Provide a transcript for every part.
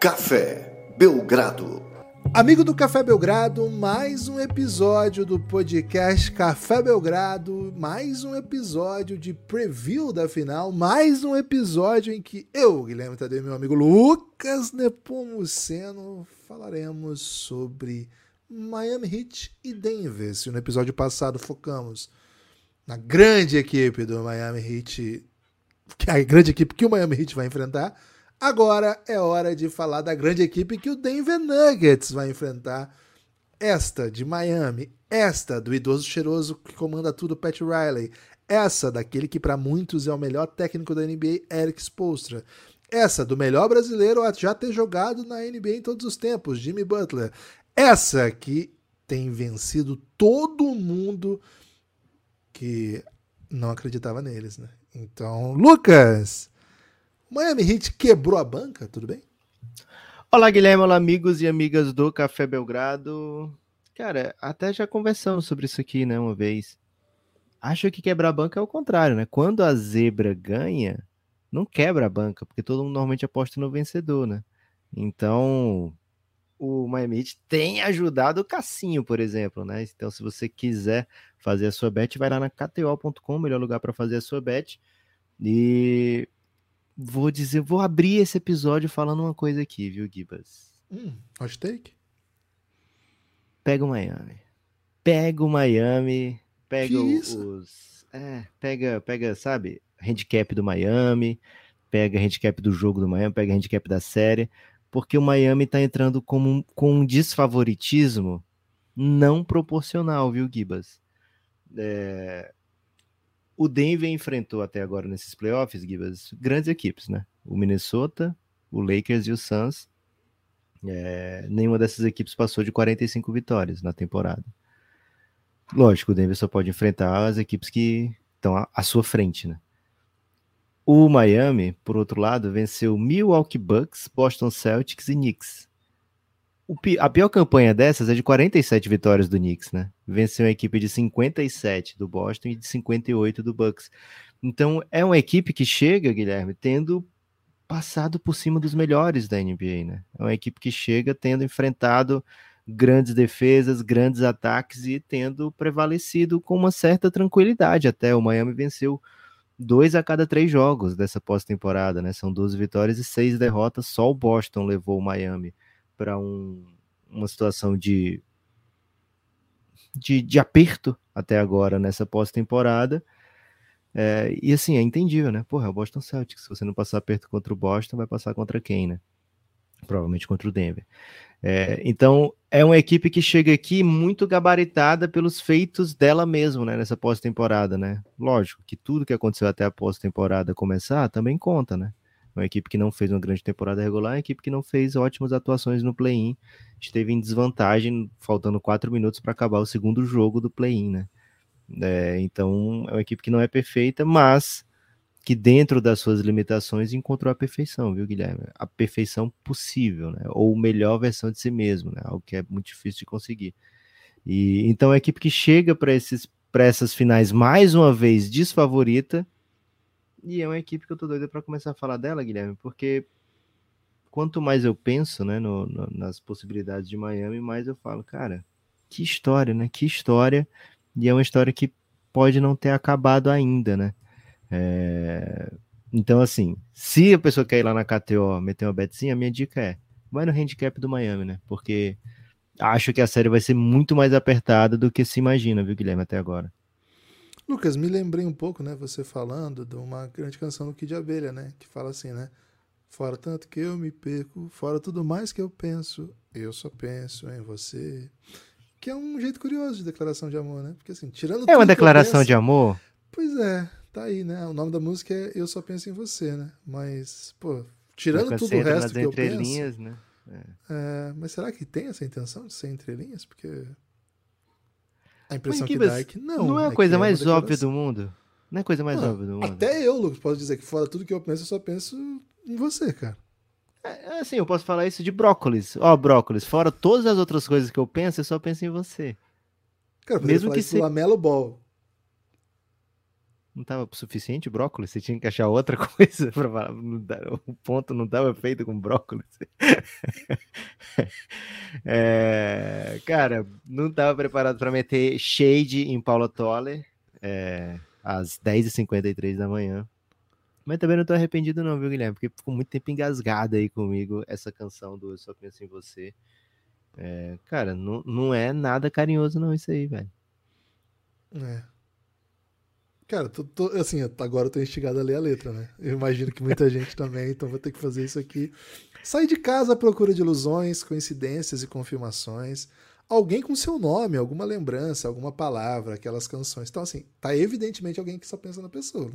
Café Belgrado. Amigo do Café Belgrado, mais um episódio do podcast Café Belgrado, mais um episódio de preview da final, mais um episódio em que eu, Guilherme Tadeu e meu amigo Lucas Nepomuceno falaremos sobre Miami Heat e Denver. Se no episódio passado focamos na grande equipe do Miami Heat, que a grande equipe que o Miami Heat vai enfrentar, Agora é hora de falar da grande equipe que o Denver Nuggets vai enfrentar. Esta de Miami, esta do idoso cheiroso que comanda tudo, Pat Riley, essa daquele que para muitos é o melhor técnico da NBA, Eric Spoelstra. Essa do melhor brasileiro a já ter jogado na NBA em todos os tempos, Jimmy Butler. Essa que tem vencido todo mundo que não acreditava neles, né? Então, Lucas, Miami Heat quebrou a banca, tudo bem? Olá, Guilherme, olá, amigos e amigas do Café Belgrado. Cara, até já conversamos sobre isso aqui, né, uma vez. Acho que quebrar a banca é o contrário, né? Quando a zebra ganha, não quebra a banca, porque todo mundo normalmente aposta no vencedor, né? Então, o Miami Heat tem ajudado o Cassinho, por exemplo, né? Então, se você quiser fazer a sua bet, vai lá na kto.com, melhor lugar para fazer a sua bet. E vou dizer, vou abrir esse episódio falando uma coisa aqui, viu, Gibas? Hum, hot take? Pega o Miami. Pega o Miami, pega os. É, pega, pega, sabe, handicap do Miami, pega handicap do jogo do Miami, pega handicap da série, porque o Miami tá entrando como, com um desfavoritismo não proporcional, viu, Gibas? É, o Denver enfrentou até agora nesses playoffs, Gibas, grandes equipes, né? O Minnesota, o Lakers e o Suns. É, nenhuma dessas equipes passou de 45 vitórias na temporada. Lógico, o Denver só pode enfrentar as equipes que estão à, à sua frente, né? O Miami, por outro lado, venceu Milwaukee Bucks, Boston Celtics e Knicks a pior campanha dessas é de 47 vitórias do Knicks, né? Venceu uma equipe de 57 do Boston e de 58 do Bucks. Então é uma equipe que chega, Guilherme, tendo passado por cima dos melhores da NBA, né? É uma equipe que chega tendo enfrentado grandes defesas, grandes ataques e tendo prevalecido com uma certa tranquilidade. Até o Miami venceu dois a cada três jogos dessa pós-temporada, né? São 12 vitórias e seis derrotas. Só o Boston levou o Miami para um, uma situação de, de, de, aperto até agora nessa pós-temporada. É, e assim, é entendível, né? Porra, é o Boston Celtics. Se você não passar aperto contra o Boston, vai passar contra quem, né? Provavelmente contra o Denver. É, então, é uma equipe que chega aqui muito gabaritada pelos feitos dela mesma, né? Nessa pós-temporada, né? Lógico que tudo que aconteceu até a pós-temporada começar também conta, né? Uma equipe que não fez uma grande temporada regular, uma equipe que não fez ótimas atuações no play-in. Esteve em desvantagem, faltando quatro minutos para acabar o segundo jogo do play-in, né? É, então, é uma equipe que não é perfeita, mas que dentro das suas limitações encontrou a perfeição, viu, Guilherme? A perfeição possível, né? Ou melhor versão de si mesmo, né? Algo que é muito difícil de conseguir. E então é a equipe que chega para esses para essas finais mais uma vez desfavorita, e é uma equipe que eu tô doido para começar a falar dela, Guilherme, porque quanto mais eu penso, né, no, no, nas possibilidades de Miami, mais eu falo, cara, que história, né? Que história. E é uma história que pode não ter acabado ainda, né? É... Então, assim, se a pessoa quer ir lá na KTO meter uma betzinha, a minha dica é vai no handicap do Miami, né? Porque acho que a série vai ser muito mais apertada do que se imagina, viu, Guilherme, até agora. Lucas, me lembrei um pouco, né, você falando de uma grande canção do Kid Abelha, né, que fala assim, né, fora tanto que eu me perco, fora tudo mais que eu penso, eu só penso em você. Que é um jeito curioso de declaração de amor, né? Porque assim, tirando É uma declaração penso, de amor? Pois é, tá aí, né? O nome da música é Eu Só Penso em Você, né? Mas, pô, tirando tudo o resto que eu penso... Né? É. É, mas será que tem essa intenção de ser entre linhas? Porque a impressão que, que dá é que não. Não é a é coisa é mais óbvia do mundo? Não é a coisa mais óbvia do mundo. Até eu, Lucas, posso dizer que fora tudo que eu penso, eu só penso em você, cara. É, é assim, eu posso falar isso de brócolis. Ó, oh, brócolis, fora todas as outras coisas que eu penso, eu só penso em você. Cara, Mesmo que se... Lamelo Ball. Não tava suficiente brócolis? Você tinha que achar outra coisa para falar. O ponto não tava feito com brócolis. é, cara, não tava preparado para meter shade em Paulo Toller é, às 10h53 da manhã. Mas também não tô arrependido, não, viu, Guilherme? Porque ficou muito tempo engasgada aí comigo essa canção do Eu Só Penso em Você. É, cara, não, não é nada carinhoso, não, isso aí, velho. É. Cara, tô, tô, assim, agora eu tô instigado a ler a letra, né? Eu imagino que muita gente também, então vou ter que fazer isso aqui. Sair de casa à procura de ilusões, coincidências e confirmações. Alguém com seu nome, alguma lembrança, alguma palavra, aquelas canções. Então, assim, tá evidentemente alguém que só pensa na pessoa.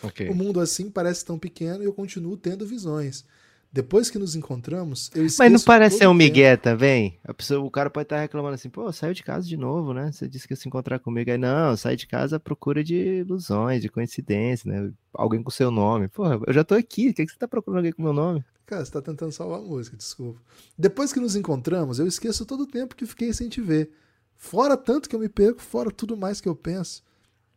Okay. O mundo assim parece tão pequeno e eu continuo tendo visões. Depois que nos encontramos, eu Mas não parece ser um migué também? Pessoa, o cara pode estar reclamando assim, pô, saiu de casa de novo, né? Você disse que ia se encontrar comigo. Aí, não, sai de casa à procura de ilusões, de coincidência, né? Alguém com seu nome. Pô, eu já tô aqui, o que, é que você tá procurando alguém com meu nome? Cara, você tá tentando salvar a música, desculpa. Depois que nos encontramos, eu esqueço todo o tempo que fiquei sem te ver. Fora tanto que eu me perco, fora tudo mais que eu penso.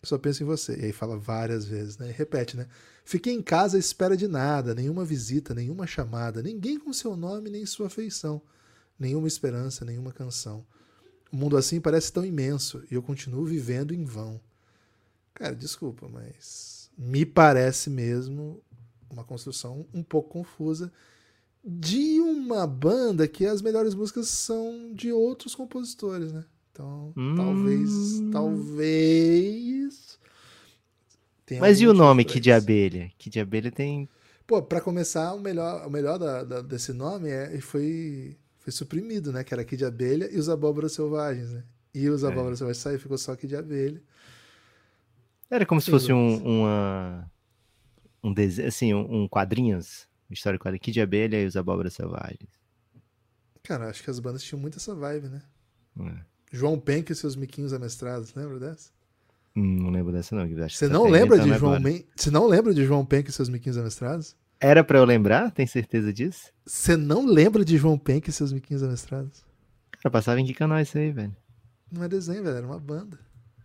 Só penso em você. E aí fala várias vezes, né? E repete, né? Fiquei em casa à espera de nada, nenhuma visita, nenhuma chamada, ninguém com seu nome nem sua afeição, nenhuma esperança, nenhuma canção. O mundo assim parece tão imenso e eu continuo vivendo em vão. Cara, desculpa, mas me parece mesmo uma construção um pouco confusa de uma banda que as melhores músicas são de outros compositores, né? Então, hum... talvez, talvez Mas e o nome Kid Abelha? Kid Abelha tem. Pô, pra começar, o melhor, o melhor da, da, desse nome é, foi, foi suprimido, né? Que era Kid Abelha e os Abóboras Selvagens, né? E os é. Abóboras Selvagens saiu ficou só Kid Abelha. Era como Tem se fosse um, uma. Um desenho, assim, um, um quadrinhos. História quadrinho. Kid Abelha e os Abóboras Selvagens. Cara, acho que as bandas tinham muito essa vibe, né? É. João Penck e seus miquinhos amestrados, lembra dessa? Não lembro dessa, não. Você não lembra de João Men... Você não lembra de João Penck e seus miquinhos amestrados? Era para eu lembrar? Tem certeza disso? Você não lembra de João Penck e seus miquinhos amestrados? Cara, passava em que canal isso aí, velho? Não é desenho, velho, era uma banda.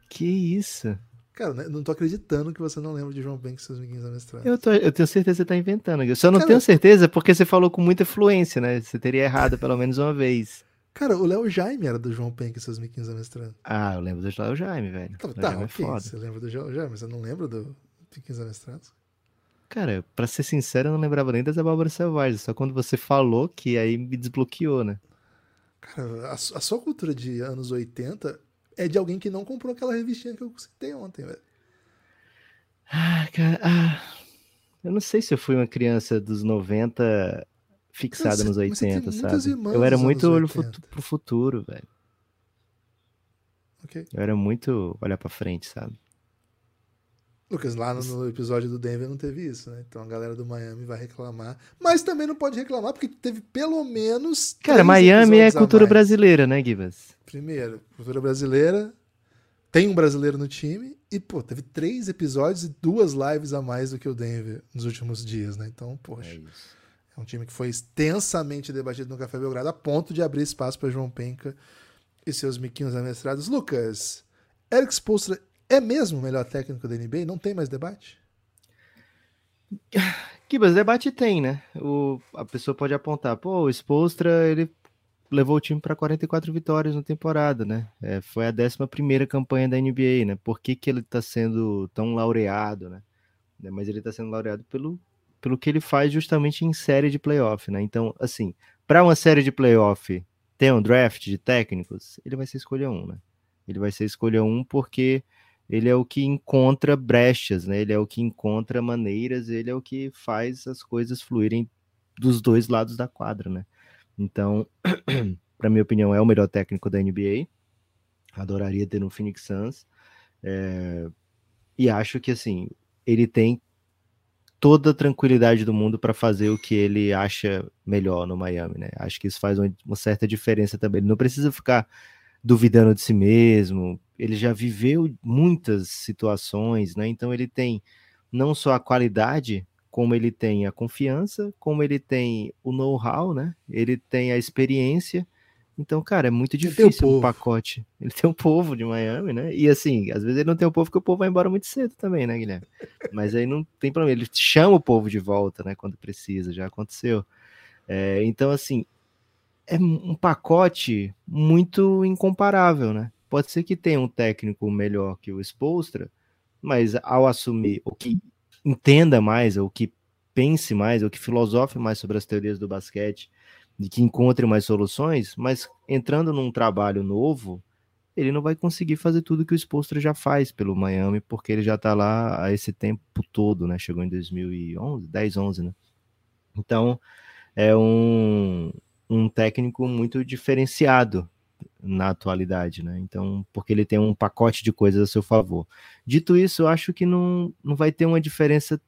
Que isso? Cara, né, não tô acreditando que você não lembra de João Penck e seus miquinhos amestrados. Eu, tô, eu tenho certeza que você tá inventando. Eu só não Cara, tenho certeza porque você falou com muita fluência, né? Você teria errado pelo menos uma vez. Cara, o Léo Jaime era do João Penck e seus miquinhos amestrados. Ah, eu lembro do Léo Jaime, velho. Tá, tá Jaime é ok. É você lembra do Léo Jaime, mas você não lembra do Miquinhos amestrados? Cara, pra ser sincero, eu não lembrava nem das abóboras selvagens. Só quando você falou que aí me desbloqueou, né? Cara, a, a sua cultura de anos 80 é de alguém que não comprou aquela revistinha que eu citei ontem, velho. Ah, cara. Ah, eu não sei se eu fui uma criança dos 90 fixada nos 80, sabe? Eu era muito olho pro futuro, velho. Okay. Eu era muito olhar pra frente, sabe? Lucas, lá no, episódio do Denver não teve isso, né? Então a galera do Miami vai reclamar. Mas também não pode reclamar, porque teve pelo menos. Cara, Miami é cultura brasileira, né, Gibas? Primeiro, cultura brasileira. Tem um brasileiro no time. E, pô, teve três episódios e duas lives a mais do que o Denver nos últimos dias, né? Então, poxa. É isso. Um time que foi extensamente debatido no Café Belgrado, a ponto de abrir espaço para João Penca e seus miquinhos amestrados. Lucas, Eric Spoelstra é mesmo o melhor técnico da NBA? Não tem mais debate? Kibas, debate tem, né? O, a pessoa pode apontar, pô, o Spolstra, ele levou o time para 44 vitórias na temporada, né? É, foi a 11 campanha da NBA, né? Por que, que ele está sendo tão laureado, né? Mas ele está sendo laureado pelo pelo que ele faz justamente em série de playoff, né? Então, assim, para uma série de playoff ter um draft de técnicos, ele vai ser escolha um, né? Ele vai ser escolha um porque ele é o que encontra brechas, né? Ele é o que encontra maneiras, ele é o que faz as coisas fluírem dos dois lados da quadra, né? Então, para minha opinião, é o melhor técnico da NBA. Adoraria ter no Phoenix Suns. É... E acho que assim, ele tem toda a tranquilidade do mundo para fazer o que ele acha melhor no Miami, né? Acho que isso faz uma, certa diferença também. Ele não precisa ficar duvidando de si mesmo. Ele já viveu muitas situações, né? Então ele tem não só a qualidade, como ele tem a confiança, como ele tem o know-how, né? Ele tem a experiência Então, cara, é muito difícil o um pacote. Ele tem um povo de Miami, né? E assim, às vezes ele não tem o um povo porque o povo vai embora muito cedo também, né, Guilherme? Mas aí não tem problema. Ele chama o povo de volta, né? Quando precisa, já aconteceu. É, então, assim, é um pacote muito incomparável, né? Pode ser que tenha um técnico melhor que o Spolstra, mas ao assumir, o que entenda mais, ou que pense mais, ou que filosofe mais sobre as teorias do basquete, de que encontre mais soluções, mas entrando num trabalho novo, ele não vai conseguir fazer tudo que o Spolstra já faz pelo Miami, porque ele já está lá há esse tempo todo, né? Chegou em 2011, 10, 11, né? Então, é um, um técnico muito diferenciado na atualidade, né? Então, porque ele tem um pacote de coisas a seu favor. Dito isso, eu acho que não, não vai ter uma diferença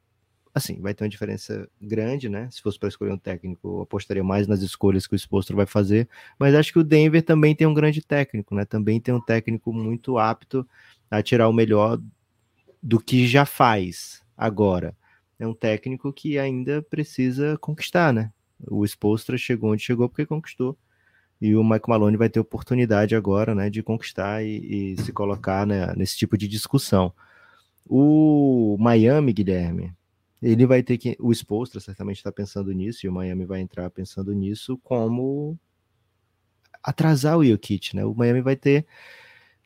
assim, vai ter uma diferença grande, né? Se fosse para escolher um técnico, eu apostaria mais nas escolhas que o Spolstra vai fazer, mas acho que o Denver também tem um grande técnico, né? Também tem um técnico muito apto a tirar o melhor do que já faz agora. É um técnico que ainda precisa conquistar, né? O Spolstra chegou onde chegou porque conquistou. E o Mike Malone vai ter oportunidade agora, né, de conquistar e, e se colocar né, nesse tipo de discussão. O Miami, Guilherme, ele vai ter que. O Spolstra certamente está pensando nisso, e o Miami vai entrar pensando nisso como atrasar o Jokic, né? O Miami vai ter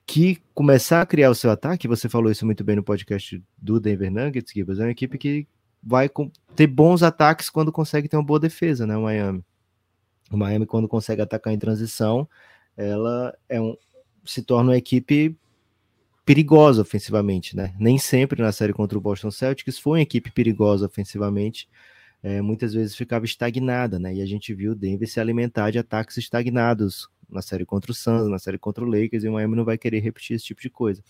que começar a criar o seu ataque. Você falou isso muito bem no podcast do Denver Nuggets, Gibbs. É uma equipe que vai ter bons ataques quando consegue ter uma boa defesa, né? O Miami. O Miami, quando consegue atacar em transição, ela é um, se torna uma equipe perigosa ofensivamente, né? Nem sempre na série contra o Boston Celtics foi uma equipe perigosa ofensivamente, é, muitas vezes ficava estagnada, né? E a gente viu o Denver se alimentar de ataques estagnados na série contra o Suns, na série contra o Lakers, e o Miami não vai querer repetir esse tipo de coisa.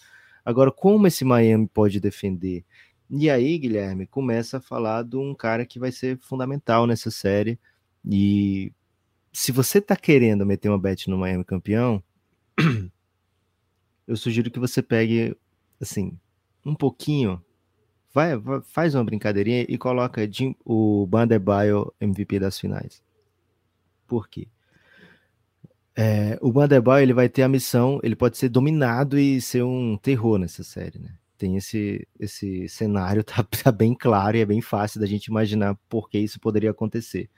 Agora, como esse Miami pode defender? E aí, Guilherme, começa a falar de um cara que vai ser fundamental nessa série. E se você tá querendo meter uma bet no Miami campeão, eu sugiro que você pegue, assim, um pouquinho, vai, vai faz uma brincadeirinha e coloca o Bandebaio MVP das finais. Por quê? É, o Bandebaio ele vai ter a missão, ele pode ser dominado e ser um terror nessa série, né? Tem esse, esse cenário, tá, tá bem claro e é bem fácil da gente imaginar por que isso poderia acontecer.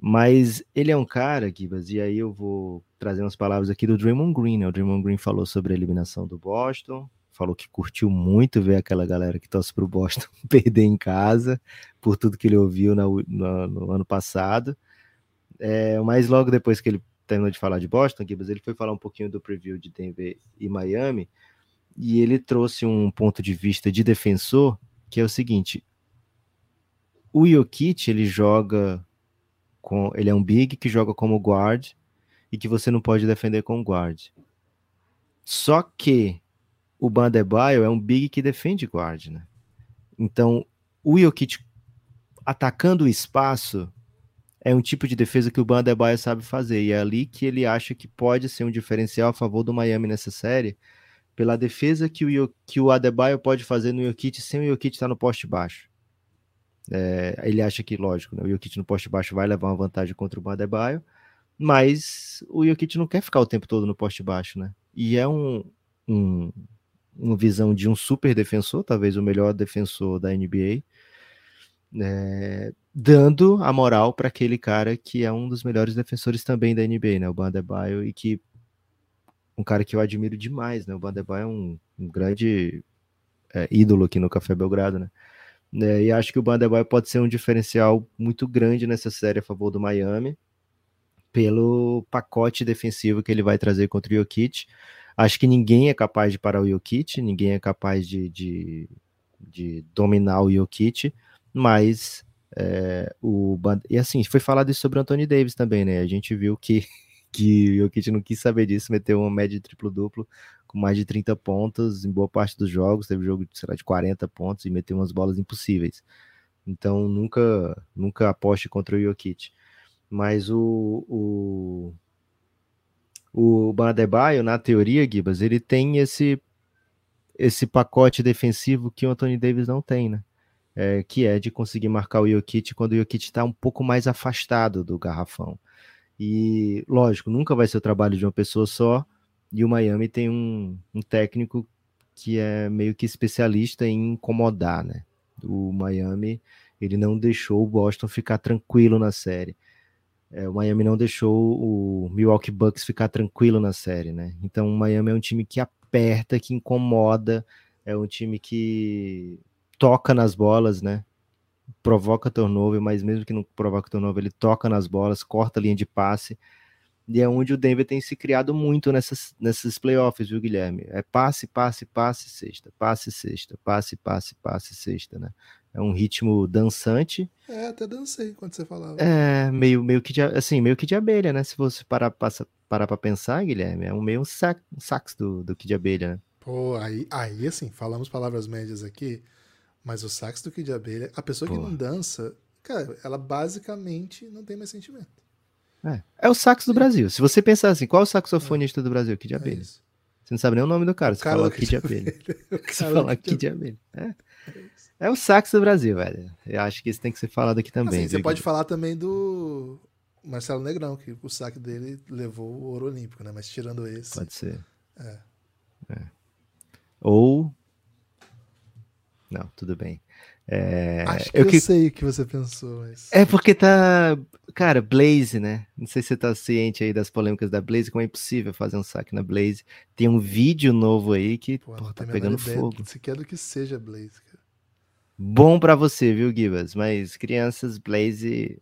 Mas ele é um cara, Gibas, e aí eu vou trazer umas palavras aqui do Draymond Green. Né? O Draymond Green falou sobre a eliminação do Boston, falou que curtiu muito ver aquela galera que torce para o Boston perder em casa, por tudo que ele ouviu no, no, no ano passado. É, mas logo depois que ele terminou de falar de Boston, Gibas, ele foi falar um pouquinho do preview de Denver e Miami, e ele trouxe um ponto de vista de defensor, que é o seguinte, o Jokic, ele joga com, ele é um big que joga como guard e que você não pode defender com guard. Só que o Bandebaio é um big que defende guard, né? Então, o Jokic atacando o espaço é um tipo de defesa que o Bandebaio sabe fazer e é ali que ele acha que pode ser um diferencial a favor do Miami nessa série, pela defesa que o, que o Adebayo pode fazer no Jokic sem o Jokic estar no poste baixo. É, ele acha que, lógico, né, o Jokic no poste baixo vai levar uma vantagem contra o Adebayo, mas o Jokic não quer ficar o tempo todo no poste baixo, né? E é um, um, uma visão de um super defensor, talvez o melhor defensor da NBA, é, dando a moral para aquele cara que é um dos melhores defensores também da NBA, né? O Bandebaio, e que um cara que eu admiro demais, né? O Bandebaio é um, um grande é, ídolo aqui no Café Belgrado, né? É, e acho que o Bandebaio pode ser um diferencial muito grande nessa série a favor do Miami, pelo pacote defensivo que ele vai trazer contra o Jokic. Acho que ninguém é capaz de parar o Jokic, ninguém é capaz de, de, de dominar o Jokic, mas é, o e assim, foi falado isso sobre o Anthony Davis também, né? A gente viu que, que o Jokic não quis saber disso, meteu uma média de triplo-duplo com mais de 30 pontos em boa parte dos jogos, teve jogo sei lá, de 40 pontos e meteu umas bolas impossíveis. Então nunca nunca aposte contra o Jokic. Mas o, o, o Badebaio, na teoria, Gibas, ele tem esse esse pacote defensivo que o Anthony Davis não tem, né? É, que é de conseguir marcar o Jokic quando o Jokic está um pouco mais afastado do garrafão. E, lógico, nunca vai ser o trabalho de uma pessoa só. E o Miami tem um, um técnico que é meio que especialista em incomodar, né? O Miami, ele não deixou o Boston ficar tranquilo na série. É, o Miami não deixou o Milwaukee Bucks ficar tranquilo na série, né? Então o Miami é um time que aperta, que incomoda, é um time que toca nas bolas, né? Provoca turnover, mas mesmo que não provoque turnover, ele toca nas bolas, corta a linha de passe. E é onde o Denver tem se criado muito nessas, nessas playoffs, viu, Guilherme? É passe, passe, passe, sexta, passe, sexta, passe, passe, passe, sexta, né? É um ritmo dançante. É, até dancei quando você falava. É, meio, meio que de, assim, meio que de abelha, né? Se você parar, passa, parar pra pensar, Guilherme, é um meio um, sax, um sax do, do que de abelha, né? Pô, aí, aí assim, falamos palavras médias aqui, mas o sax do que de abelha, a pessoa Pô. que não dança, cara, ela basicamente não tem mais sentimento. É, é o sax do Brasil. Se você pensar assim, qual é o saxofonista é. do Brasil? Kid é abelha. É você não sabe nem o nome do cara, você fala Kid abelha. Você fala Kid abelha. É. É o sax do Brasil, velho. Eu acho que isso tem que ser falado aqui também. Assim, você pode falar também do Marcelo Negrão, que o saque dele levou o ouro olímpico, né? Mas tirando esse. Pode ser. É. é. Ou. Não, tudo bem. É... Acho que eu, que... sei o que você pensou. Mas... É porque tá. Cara, Blaze, né? Não sei se você tá ciente aí das polêmicas da Blaze, como é impossível fazer um saque na Blaze. Tem um vídeo novo aí que pô, pô, tá pegando fogo. Você quer do que seja Blaze, cara. Bom para você, viu, Gibas? Mas crianças, Blaze,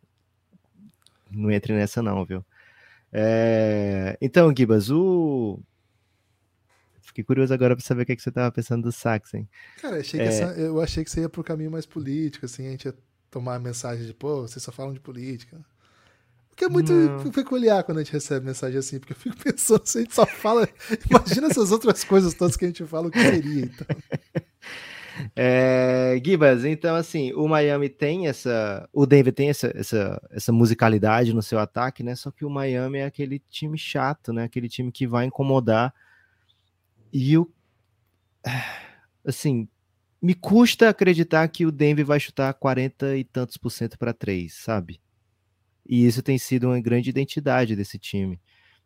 não entre nessa não, viu? É... Então, Gibas, o... Fiquei curioso agora para saber o que, é que você tava pensando do sax, hein? Cara, achei é... essa... eu achei que você ia pro caminho mais político, assim, a gente ia tomar a mensagem de, pô, vocês só falam de política. O que é muito não. peculiar quando a gente recebe mensagem assim, porque eu fico pensando, se a gente só fala. Imagina essas outras coisas todas que a gente fala, o que seria, então. É, Gibas, então assim, o Miami tem essa, o Denver tem essa, essa, essa musicalidade no seu ataque, né? Só que o Miami é aquele time chato, né? Aquele time que vai incomodar. E o assim, me custa acreditar que o Denver vai chutar 40 e tantos por cento para três, sabe? E isso tem sido uma grande identidade desse time.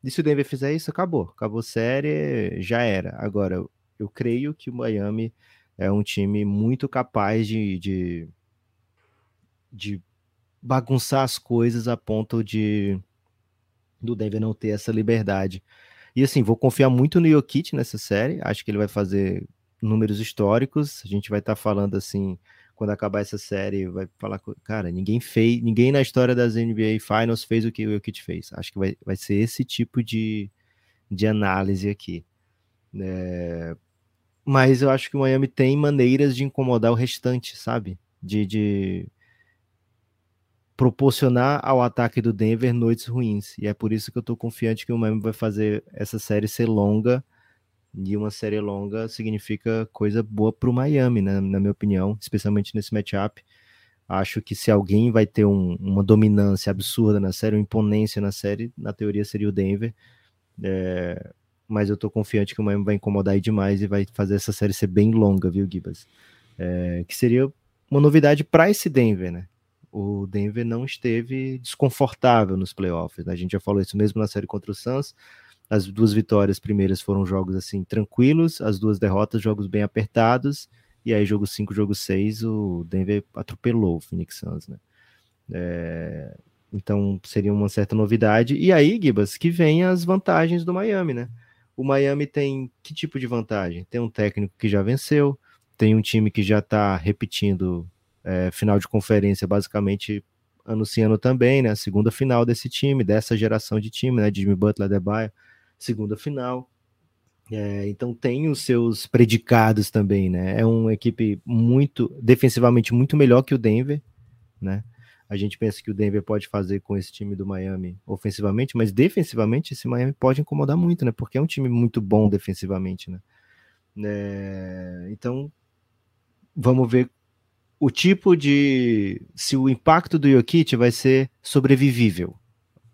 E se o Denver fizer isso, acabou. Acabou série, já era. Agora, eu creio que o Miami é um time muito capaz de, de, de bagunçar as coisas a ponto de do Denver não ter essa liberdade. E assim, vou confiar muito no Jokic nessa série. Acho que ele vai fazer números históricos. A gente vai estar tá falando assim, quando acabar essa série, vai falar, cara, ninguém fez, ninguém na história das NBA Finals fez o que o Jokic fez. Acho que vai, vai ser esse tipo de, de análise aqui. É, mas eu acho que o Miami tem maneiras de incomodar o restante, sabe? De, de proporcionar ao ataque do Denver noites ruins. E é por isso que eu tô confiante que o Miami vai fazer essa série ser longa. E uma série longa significa coisa boa pro Miami, né? na minha opinião, especialmente nesse matchup. Acho que se alguém vai ter um, uma dominância absurda na série, uma imponência na série, na teoria seria o Denver. É, mas eu tô confiante que o Miami vai incomodar aí demais e vai fazer essa série ser bem longa, viu, Gibas? É, que seria uma novidade para esse Denver, né? O Denver não esteve desconfortável nos playoffs. Né? A gente já falou isso mesmo na série contra o Suns. As duas vitórias primeiras foram jogos assim tranquilos, as duas derrotas, jogos bem apertados. E aí, jogo 5, jogo 6, o Denver atropelou o Phoenix Suns, né? É, então seria uma certa novidade. E aí, Gibas, que vem as vantagens do Miami, né? o Miami tem que tipo de vantagem? Tem um técnico que já venceu, tem um time que já está repetindo é, final de conferência, basicamente anunciando também, né? A segunda final desse time, dessa geração de time, né? Jimmy Butler, Debaio, segunda final. É, então tem os seus predicados também, né? É uma equipe muito defensivamente muito melhor que o Denver, né? a gente pensa que o Denver pode fazer com esse time do Miami ofensivamente, mas defensivamente esse Miami pode incomodar muito, né? Porque é um time muito bom defensivamente, né? É, então, vamos ver o tipo de. se o impacto do Jokic vai ser sobrevivível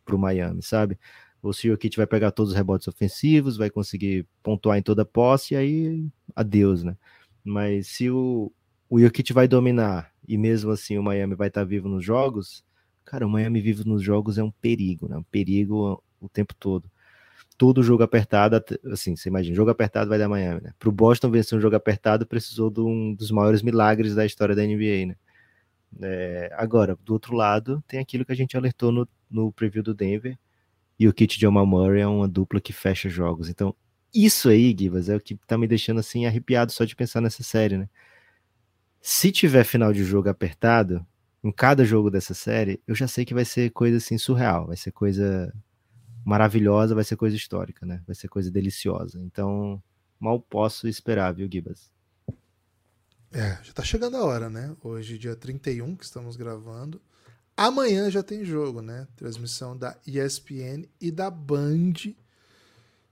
para o Miami, sabe? Ou se o Jokic vai pegar todos os rebotes ofensivos, vai conseguir pontuar em toda posse, e aí adeus, né? Mas se o, o Jokic vai dominar e mesmo assim o Miami vai estar vivo nos jogos, Cara, o Miami vive nos jogos é um perigo, né? Um perigo o tempo todo. Todo jogo apertado, assim, você imagina, jogo apertado vai dar Miami, né? Pro Boston vencer um jogo apertado, precisou de um dos maiores milagres da história da NBA, né? É, agora, do outro lado, tem aquilo que a gente alertou no, no preview do Denver, e o Kit Jamal Murray é uma dupla que fecha jogos. Então, isso aí, Givas, é o que tá me deixando assim arrepiado só de pensar nessa série, né? Se tiver final de jogo apertado, em cada jogo dessa série, eu já sei que vai ser coisa assim surreal, vai ser coisa maravilhosa, vai ser coisa histórica, né? Vai ser coisa deliciosa. Então, mal posso esperar, viu, Gibas? É, já tá chegando a hora, né? Hoje, dia 31, que estamos gravando. Amanhã já tem jogo, né? Transmissão da ESPN e da Band.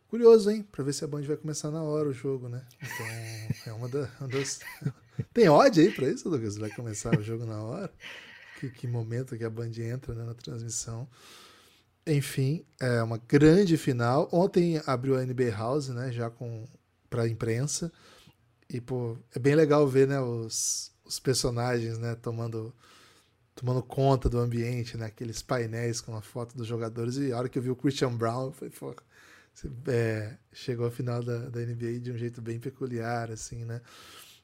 Curioso, hein? Pra ver se a Band vai começar na hora o jogo, né? Então, é uma, da, uma das. Tem odd aí pra isso, Lucas? Vai começar o jogo na hora? Que, que momento que a Band entra né, na transmissão. Enfim, é uma grande final. Ontem abriu a NBA House, né? Já com pra imprensa. E, pô, é bem legal ver, né? Os, os personagens, né? Tomando tomando conta do ambiente, né? Aqueles painéis com a foto dos jogadores. E a hora que eu vi o Christian Brown, falei, pô, é, chegou a final da, da NBA de um jeito bem peculiar, assim, né?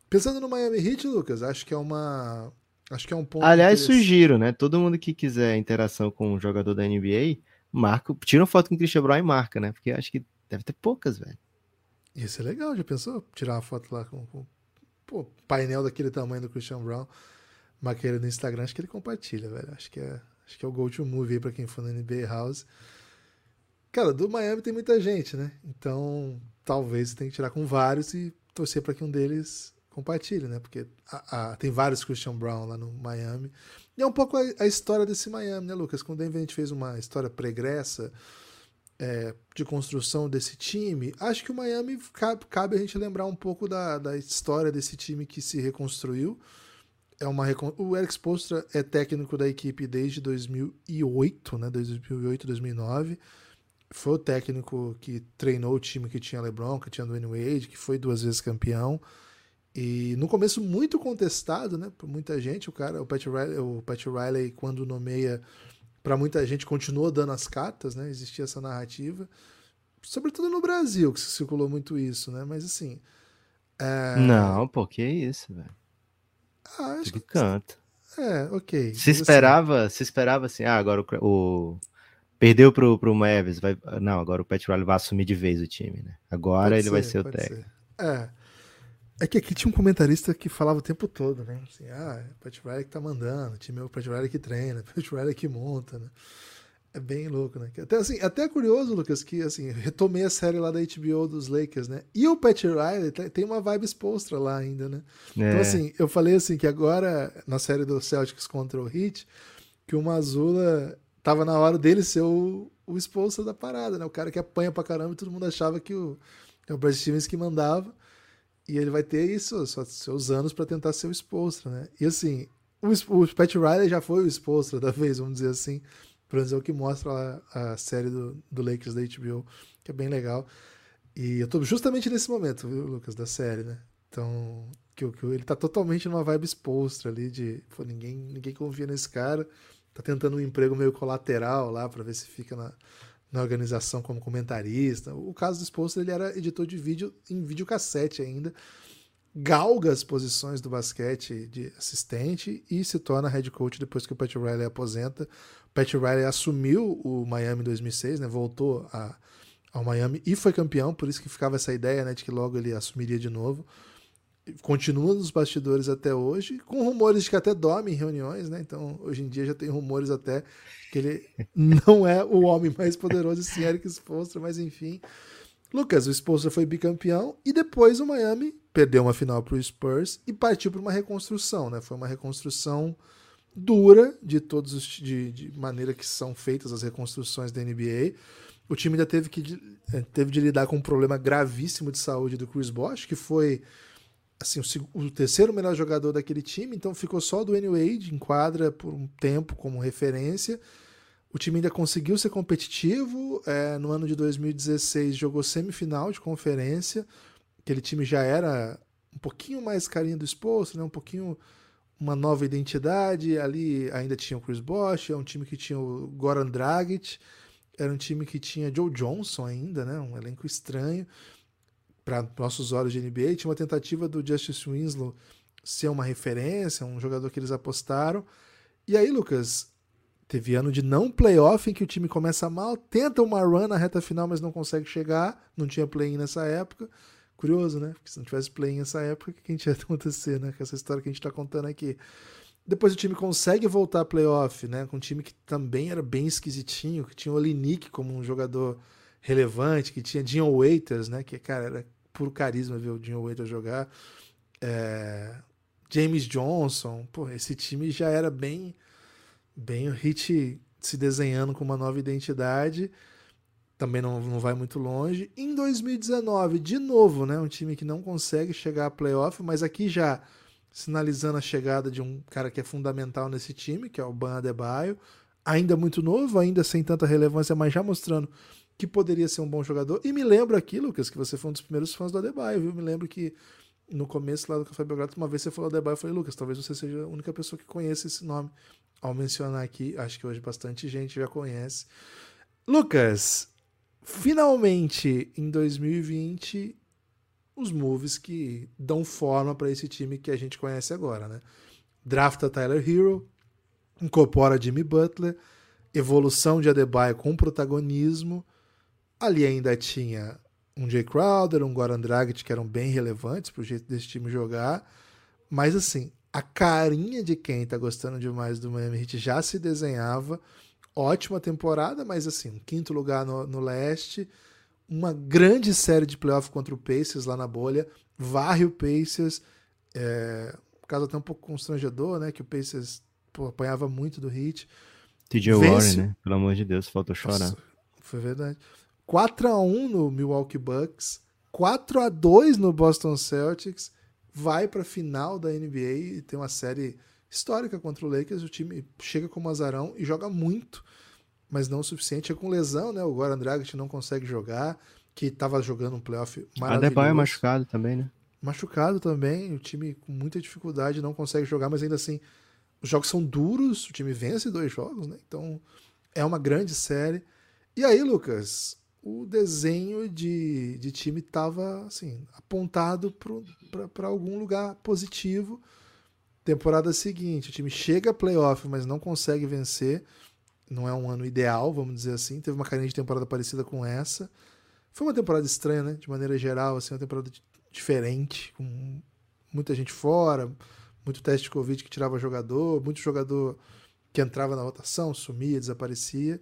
Pensando no Miami Heat, Lucas, acho que é uma. Acho que é um ponto. Aliás, sugiro, né? Todo mundo que quiser interação com um jogador da NBA, marca, tira uma foto com o Christian Brown e marca, né? Porque acho que deve ter poucas, velho. Isso é legal, já pensou? Tirar uma foto lá com, com pô, painel daquele tamanho do Christian Brown marca no Instagram, acho que ele compartilha, velho. Acho que é, acho que é o go-to movie aí pra quem for no NBA House. Cara, do Miami tem muita gente, né? Então, talvez você tenha que tirar com vários e torcer para que um deles compartilhe, né? Porque a, a, tem vários Christian Brown lá no Miami. E é um pouco a, a, história desse Miami, né, Lucas? Com o Denver a gente fez uma história pregressa é, de construção desse time. Acho que o Miami cabe, cabe a gente lembrar um pouco da, da história desse time que se reconstruiu é uma o Eric Spoelstra é técnico da equipe desde 2008, né, 2008, 2009. Foi o técnico que treinou o time que tinha LeBron, que tinha Dwayne Wade, que foi duas vezes campeão. E no começo muito contestado, né, por muita gente, o cara, o Pat Riley, o Pat Riley quando nomeia para muita gente continuou dando as cartas, né? Existia essa narrativa, sobretudo no Brasil que se circulou muito isso, né? Mas assim, é... Não, pô, que isso, velho. Ah, acho que canto. É, ok. Se assim esperava, assim... se esperava assim, ah, agora o, o perdeu pro, pro Mavis, vai, não, agora o Pat Riley vai assumir de vez o time, né? Agora pode ele ser, vai ser o técnico. Ser. É. É que aqui tinha um comentarista que falava o tempo todo, né? Assim, ah, é o Pat Riley que tá mandando, o time é o Pat Riley que treina, o Pat Riley que monta, né? É bem louco, né? Até, assim, até é curioso, Lucas, que assim, retomei a série lá da HBO dos Lakers, né? E o Pat Riley tem uma vibe expostra lá ainda, né? Então, é. Então, assim, eu falei assim que agora, na série do Celtics contra o Heat, que o Mazula tava na hora dele ser o, o exposto da parada, né? O cara que apanha pra caramba e todo mundo achava que o, é o Brad Stevens que mandava. E ele vai ter isso, seus anos para tentar ser o exposto, né? E assim, o, o Pat Riley já foi o exposto da vez, vamos dizer assim. Pelo menos é o que mostra a, a série do, do Lakers da HBO, que é bem legal. E eu tô justamente nesse momento, viu, Lucas, da série, né? Então, que, que ele tá totalmente numa vibe exposta ali de, pô, ninguém, ninguém confia nesse cara. Tá tentando um emprego meio colateral lá para ver se fica na, na organização como comentarista. O caso do Exposto, ele era editor de vídeo em videocassete ainda. Galga as posições do basquete de assistente e se torna head coach depois que o Pat Riley aposenta. Pat Riley assumiu o Miami em 2006, né? Voltou a, ao Miami e foi campeão, por isso que ficava essa ideia, né, de que logo ele assumiria de novo. Continua nos bastidores até hoje, com rumores de que até dorme em reuniões, né? Então, hoje em dia já tem rumores até que ele não é o homem mais poderoso, sim, Eric Spoelstra, mas enfim. Lucas, o Spoelstra foi bicampeão e depois o Miami perdeu uma final para o Spurs e partiu para uma reconstrução, né? Foi uma reconstrução dura de todos os de, de, maneira que são feitas as reconstruções da NBA. O time ainda teve que eh, teve de lidar com um problema gravíssimo de saúde do Chris Bosh, que foi assim o, o terceiro melhor jogador daquele time, então ficou só do N Wade em quadra por um tempo como referência. O time ainda conseguiu ser competitivo. É, no ano de 2016 jogou semifinal de conferência. Aquele time já era um pouquinho mais carinho do exposto, né? um pouquinho uma nova identidade. Ali ainda tinha o Chris Bosh, é um time que tinha o Goran Dragic, era um time que tinha Joe Johnson ainda, né? Um elenco estranho para nossos olhos de NBA. Tinha uma tentativa do Justice Winslow ser uma referência, um jogador que eles apostaram. E aí, Lucas, teve ano de não playoff em que o time começa mal, tenta uma run na reta final, mas não consegue chegar. Não tinha play-in nessa época. Curioso, né? Porque se não tivesse play-in nessa época, o que a gente ia acontecer, né? Com essa história que a gente está contando aqui. Depois o time consegue voltar a playoff, né? Com um time que também era bem esquisitinho, que tinha o Olinick como um jogador relevante, que tinha Dion Waiters, né? Que, cara, era puro carisma ver o Dion Waiters jogar. É... James Johnson, pô, esse time já era bem, bem o Hit se desenhando com uma nova identidade. Também não, não vai muito longe. Em 2019, de novo, né? Um time que não consegue chegar a playoff, mas aqui já sinalizando a chegada de um cara que é fundamental nesse time, que é o Ban Adebayo. Ainda muito novo, ainda sem tanta relevância, mas já mostrando que poderia ser um bom jogador. E me lembro aqui, Lucas, que você foi um dos primeiros fãs do Adebayo, viu? Me lembro que no começo lá do Café Belgrado, uma vez você falou Adebayo, eu falei, Lucas, talvez você seja a única pessoa que conheça esse nome. Ao mencionar aqui, acho que hoje bastante gente já conhece. Lucas, finalmente em 2020, os moves que dão forma para esse time que a gente conhece agora, né? Drafta Tyler Hero, incorpora Jimmy Butler, evolução de Adebayo com protagonismo, Ali ainda tinha um Jay Crowder, um Goran Dragic que eram bem relevantes pro jeito desse time jogar. Mas assim, a carinha de quem tá gostando demais do Miami Heat já se desenhava. Ótima temporada, mas assim, um quinto lugar no, no leste. Uma grande série de playoff contra o Pacers lá na bolha. Varre o Pacers. É, caso até um pouco constrangedor, né? Que o Pacers pô, apanhava muito do Heat. TJ Warren, né? Pelo amor de Deus, faltou chorar. Nossa, foi verdade. 4 a 1 no Milwaukee Bucks, 4 a 2 no Boston Celtics, vai para a final da NBA e tem uma série histórica contra o Lakers. O time chega como azarão e joga muito, mas não o suficiente. É com lesão, né? O Goran Dragic não consegue jogar, que estava jogando um playoff maravilhoso. Adebayo é machucado também, né? Machucado também, o time com muita dificuldade não consegue jogar, mas ainda assim os jogos são duros, o time vence dois jogos, né? Então é uma grande série. E aí, Lucas, o desenho de, de time estava assim, apontado para algum lugar positivo. Temporada seguinte, o time chega a playoff, mas não consegue vencer. Não é um ano ideal, vamos dizer assim. Teve uma carinha de temporada parecida com essa. Foi uma temporada estranha, né? De maneira geral, assim, uma temporada diferente, com muita gente fora, muito teste de Covid que tirava jogador, muito jogador que entrava na rotação, sumia, desaparecia.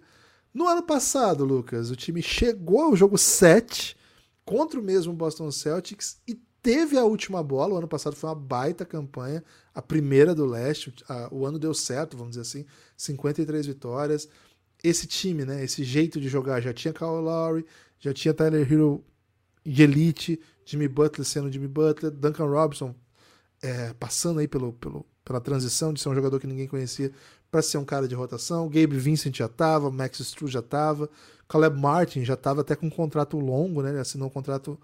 No ano passado, Lucas, o time chegou ao jogo 7 contra o mesmo Boston Celtics e teve a última bola. O ano passado foi uma baita campanha, a primeira do leste. o ano deu certo, vamos dizer assim, 53 vitórias. Esse time, né, esse jeito de jogar, já tinha Kyle Lowry, já tinha Tyler Hero de elite, Jimmy Butler sendo Jimmy Butler, Duncan Robinson é, passando aí pelo, pelo, pela transição de ser um jogador que ninguém conhecia para ser um cara de rotação. Gabe Vincent já estava, Max Struz já estava, Caleb Martin já estava até com um contrato longo, né? Ele assinou um contrato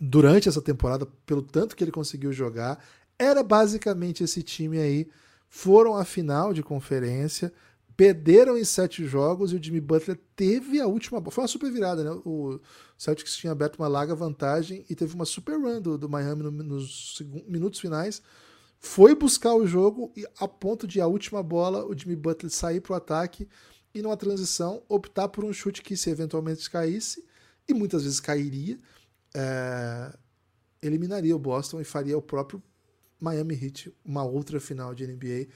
durante essa temporada, pelo tanto que ele conseguiu jogar. Era basicamente esse time aí. Foram à final de conferência, perderam em sete jogos e o Jimmy Butler teve a última. Foi uma super virada, né? O Celtics tinha aberto uma larga vantagem e teve uma super run do, do Miami no, nos minutos finais foi buscar o jogo e a ponto de a última bola o Jimmy Butler sair para o ataque e numa transição optar por um chute que se eventualmente caísse e muitas vezes cairia é, eliminaria o Boston e faria o próprio Miami Heat uma outra final de NBA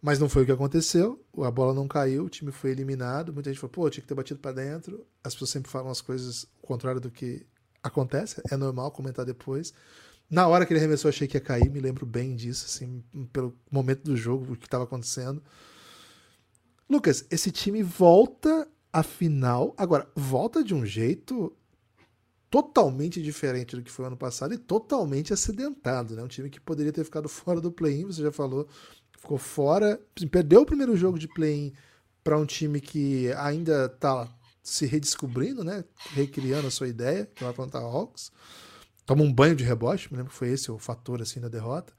mas não foi o que aconteceu a bola não caiu o time foi eliminado muita gente falou pô tinha que ter batido para dentro. As pessoas sempre falam as coisas ao contrário do que acontece é normal comentar depois na hora que ele arremessou, achei que ia cair, me lembro bem disso, assim, pelo momento do jogo, o que estava acontecendo. Lucas, esse time volta à final, agora, volta de um jeito totalmente diferente do que foi ano passado e totalmente acidentado, né? Um time que poderia ter ficado fora do play-in, você já falou, ficou fora, perdeu o primeiro jogo de play-in para um time que ainda está se redescobrindo, né? Recriando a sua ideia, que é o Atlanta Hawks toma um banho de rebote, me lembro que foi esse o fator assim da derrota.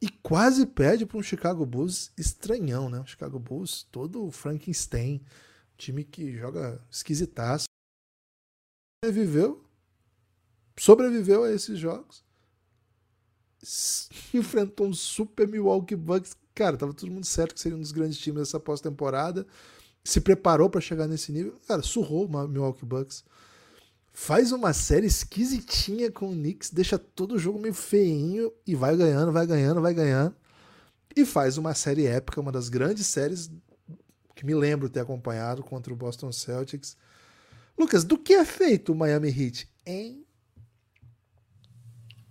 E quase perde para um Chicago Bulls estranhão, né? Um Chicago Bulls todo Frankenstein, time que joga esquisitaço. Sobreviveu, sobreviveu a esses jogos. Enfrentou um super Milwaukee Bucks. Cara, tava todo mundo certo que seria um dos grandes times dessa pós-temporada. Se preparou para chegar nesse nível. Cara, surrou o Milwaukee Bucks faz uma série esquisitinha com o Knicks, deixa todo o jogo meio feinho e vai ganhando, vai ganhando, vai ganhando. E faz uma série épica, uma das grandes séries que me lembro ter acompanhado contra o Boston Celtics. Lucas, do que é feito o Miami Heat, hein?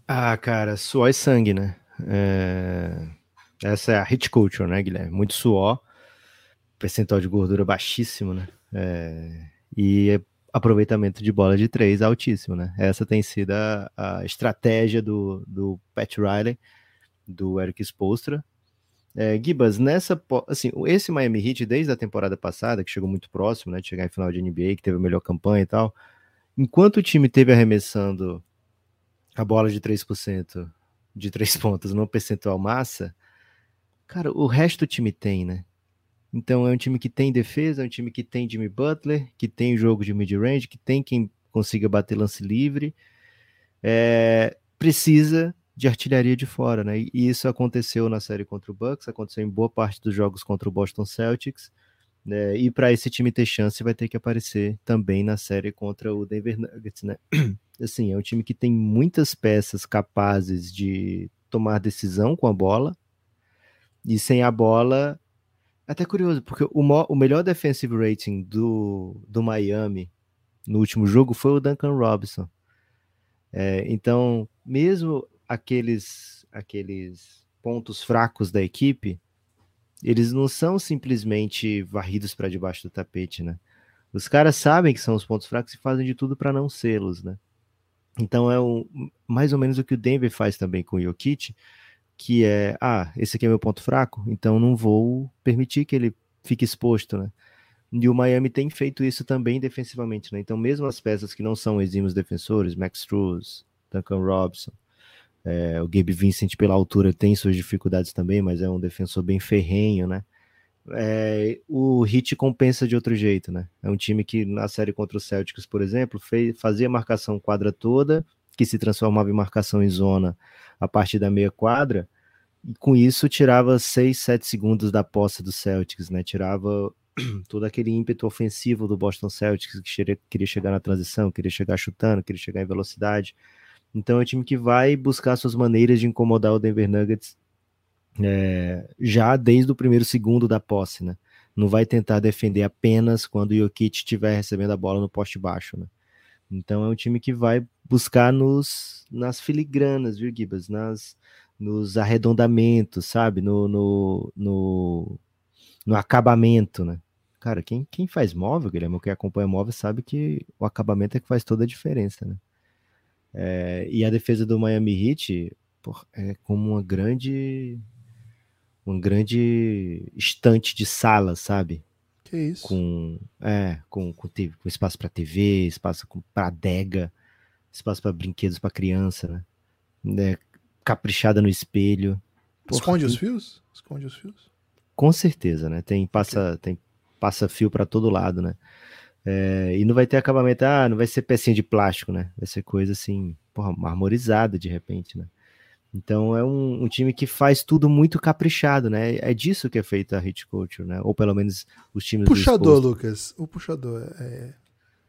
Ah, cara, suor e sangue, né? É... Essa é a hit culture, né, Guilherme? Muito suor, percentual de gordura baixíssimo, né? É... E é aproveitamento de bola de três altíssimo, né? Essa tem sido a, a estratégia do, do Pat Riley, do Eric Spolstra. É, Gibas, nessa, assim, esse Miami Heat, desde a temporada passada, que chegou muito próximo, né, de chegar em final de NBA, que teve a melhor campanha e tal, enquanto o time teve arremessando a bola de 3% de três pontos no percentual massa, cara, o resto do time tem, né? Então é um time que tem defesa, é um time que tem Jimmy Butler, que tem jogo de mid-range, que tem quem consiga bater lance livre. É, precisa de artilharia de fora, né? E isso aconteceu na série contra o Bucks, aconteceu em boa parte dos jogos contra o Boston Celtics. Né? E para esse time ter chance, vai ter que aparecer também na série contra o Denver Nuggets, né? Assim, é um time que tem muitas peças capazes de tomar decisão com a bola. E sem a bola, até curioso, porque o, o melhor defensive rating do, do Miami no último jogo foi o Duncan Robinson. É, então, mesmo aqueles, aqueles pontos fracos da equipe, eles não são simplesmente varridos para debaixo do tapete, né? Os caras sabem que são os pontos fracos e fazem de tudo para não sê-los, né? Então é o, mais ou menos o que o Denver faz também com o Jokic, que é, ah, esse aqui é meu ponto fraco, então não vou permitir que ele fique exposto, né? E o Miami tem feito isso também defensivamente, né? Então, mesmo as peças que não são exímios defensores, Max Struz, Duncan Robson, é, o Gabe Vincent pela altura tem suas dificuldades também, mas é um defensor bem ferrenho, né? É, o Hit compensa de outro jeito, né? É um time que na série contra o Celtics, por exemplo, fez, fazia marcação quadra toda, que se transformava em marcação em zona a partir da meia quadra, e com isso tirava 6, 7 segundos da posse do Celtics, né? Tirava todo aquele ímpeto ofensivo do Boston Celtics, que queria chegar na transição, queria chegar chutando, queria chegar em velocidade. Então é um time que vai buscar suas maneiras de incomodar o Denver Nuggets é, já desde o primeiro segundo da posse, né? Não vai tentar defender apenas quando o Jokic estiver recebendo a bola no poste baixo, né? Então é um time que vai buscar nos nas filigranas, viu, Gibas? Nas, nos arredondamentos, sabe? No, no, no, no, acabamento, né? Cara, quem, quem faz móvel, Guilherme, quem acompanha móvel, sabe que o acabamento é que faz toda a diferença, né? É, e a defesa do Miami Heat por, é como uma grande um grande estante de sala, sabe? Que isso? Com, é, com, com, com espaço para TV, espaço para adega, espaço para brinquedos para criança, né? né? Caprichada no espelho. Porra, Esconde os fios? Esconde os fios? Com certeza, né? Tem passa, tem passa fio para todo lado, né? É, e não vai ter acabamento, ah, não vai ser pecinha de plástico, né? Vai ser coisa assim, porra, marmorizada de repente, né? Então é um, um, time que faz tudo muito caprichado, né? É disso que é feita a hit culture, né? Ou pelo menos os times. Puxador, Lucas. O puxador é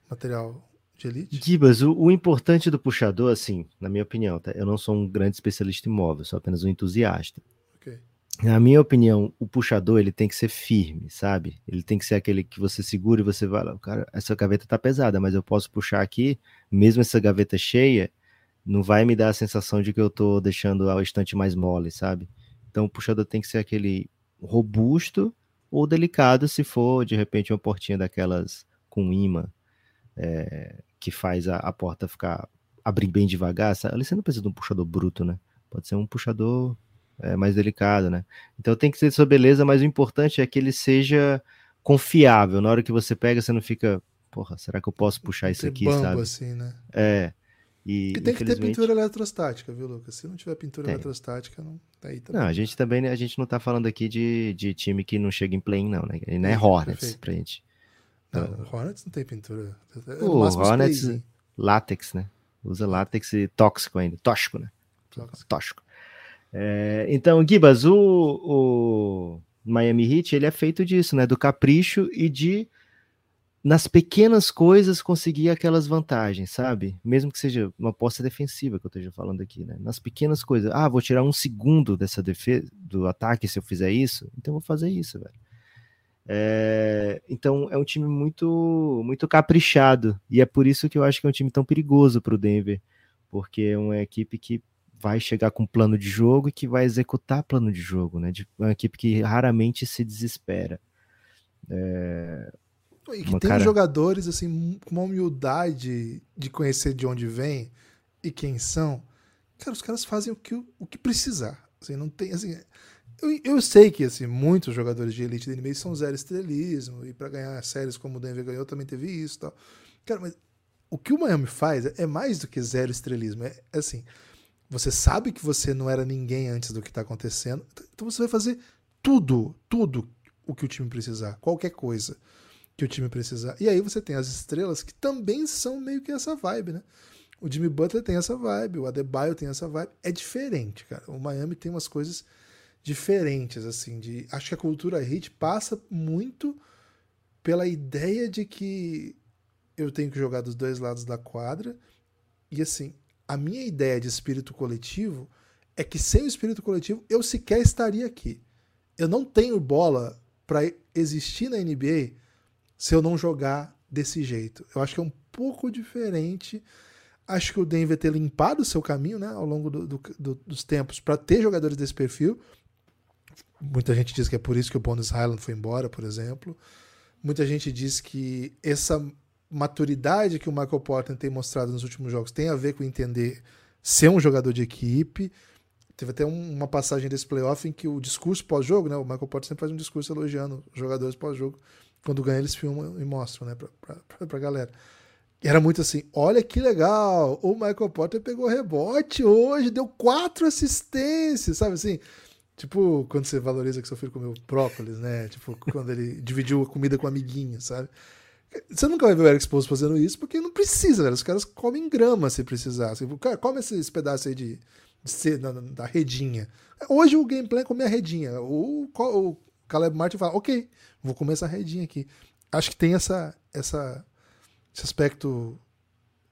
material de elite? Gibas, o, o, importante do puxador, assim, na minha opinião, tá? Eu não sou um grande especialista em móvel, sou apenas um entusiasta. Okay. Na minha opinião, o puxador ele tem que ser firme, sabe? Ele tem que ser aquele que você segura e você vai lá, cara, essa gaveta tá pesada, mas eu posso puxar aqui, mesmo essa gaveta cheia, não vai me dar a sensação de que eu tô deixando a estante mais mole, sabe? Então o puxador tem que ser aquele robusto ou delicado se for de repente uma portinha daquelas com imã é, que faz a, a, porta ficar abrir bem devagar. Sabe? Você não precisa de um puxador bruto, né? Pode ser um puxador é, mais delicado, né? Então tem que ser sua beleza, mas o importante é que ele seja confiável. Na hora que você pega, você não fica, porra, será que eu posso puxar isso aqui, sabe? Assim, né? É. E, tem que ter pintura eletrostática, viu, Lucas? Se não tiver pintura tem. eletrostática, não. Aí também. Não, a gente também a gente não tá falando aqui de, de time que não chega em play, não, né? Não é Hornets Perfeito. pra gente. Não, então, Hornets não tem pintura. É o Hornets, látex, né? Usa látex e tóxico ainda. Tóxico, né? Tóxico. tóxico. É, então, Gibas, o, o Miami Heat, ele é feito disso, né? Do capricho e de nas pequenas coisas conseguir aquelas vantagens, sabe? Mesmo que seja uma aposta defensiva que eu esteja falando aqui, né? Nas pequenas coisas. Ah, vou tirar um segundo dessa defesa, do ataque se eu fizer isso, então vou fazer isso, velho. É, então é um time muito muito caprichado e é por isso que eu acho que é um time tão perigoso para o Denver, porque é uma equipe que vai chegar com plano de jogo e que vai executar plano de jogo, né? De uma equipe que raramente se desespera. É, e que tem cara... jogadores assim com uma humildade de conhecer de onde vem e quem são. Cara, os caras fazem o que, o que precisar. Assim, não tem assim. Eu, eu sei que assim, muitos jogadores de elite da NBA são zero estrelismo e para ganhar séries como o Denver ganhou também teve isso, tal. Cara, mas o que o Miami faz é mais do que zero estrelismo. É, é assim, você sabe que você não era ninguém antes do que está acontecendo, então você vai fazer tudo, tudo o que o time precisar, qualquer coisa que o time precisar. E aí você tem as estrelas que também são meio que essa vibe, né? O Jimmy Butler tem essa vibe, o Adebayo tem essa vibe. É diferente, cara. O Miami tem umas coisas diferentes, assim. De, acho que a cultura hit passa muito pela ideia de que eu tenho que jogar dos dois lados da quadra. E assim, a minha ideia de espírito coletivo é que sem o espírito coletivo eu sequer estaria aqui. Eu não tenho bola para existir na NBA se eu não jogar desse jeito. Eu acho que é um pouco diferente. Acho que o Denver ter limpado o seu caminho né, ao longo do, do, do, dos tempos para ter jogadores desse perfil. Muita gente diz que é por isso que o Bonus Highland foi embora, por exemplo. Muita gente diz que essa maturidade que o Michael Porter tem mostrado nos últimos jogos tem a ver com entender ser um jogador de equipe. Teve até uma passagem desse playoff em que o discurso pós-jogo, né? O Michael Porter sempre faz um discurso elogiando jogadores pós-jogo. Quando ganha, eles filmam e mostram, né, pra, pra, pra, galera. E era muito assim: olha que legal, o Michael Porter pegou rebote hoje, deu quatro assistências, sabe assim? Tipo, quando você valoriza que seu filho comeu brócolis, né? Tipo, quando ele dividiu a comida com o amiguinho, sabe? Você nunca vai ver o Eric Sposo fazendo isso porque não precisa, velho. Os caras comem grama se precisar. Assim, cara, come esses pedaços aí de, de da, da redinha. Hoje o gameplay é comer a redinha. O, o Caleb Martin fala, ok, vou comer essa redinha aqui. Acho que tem essa, essa, esse aspecto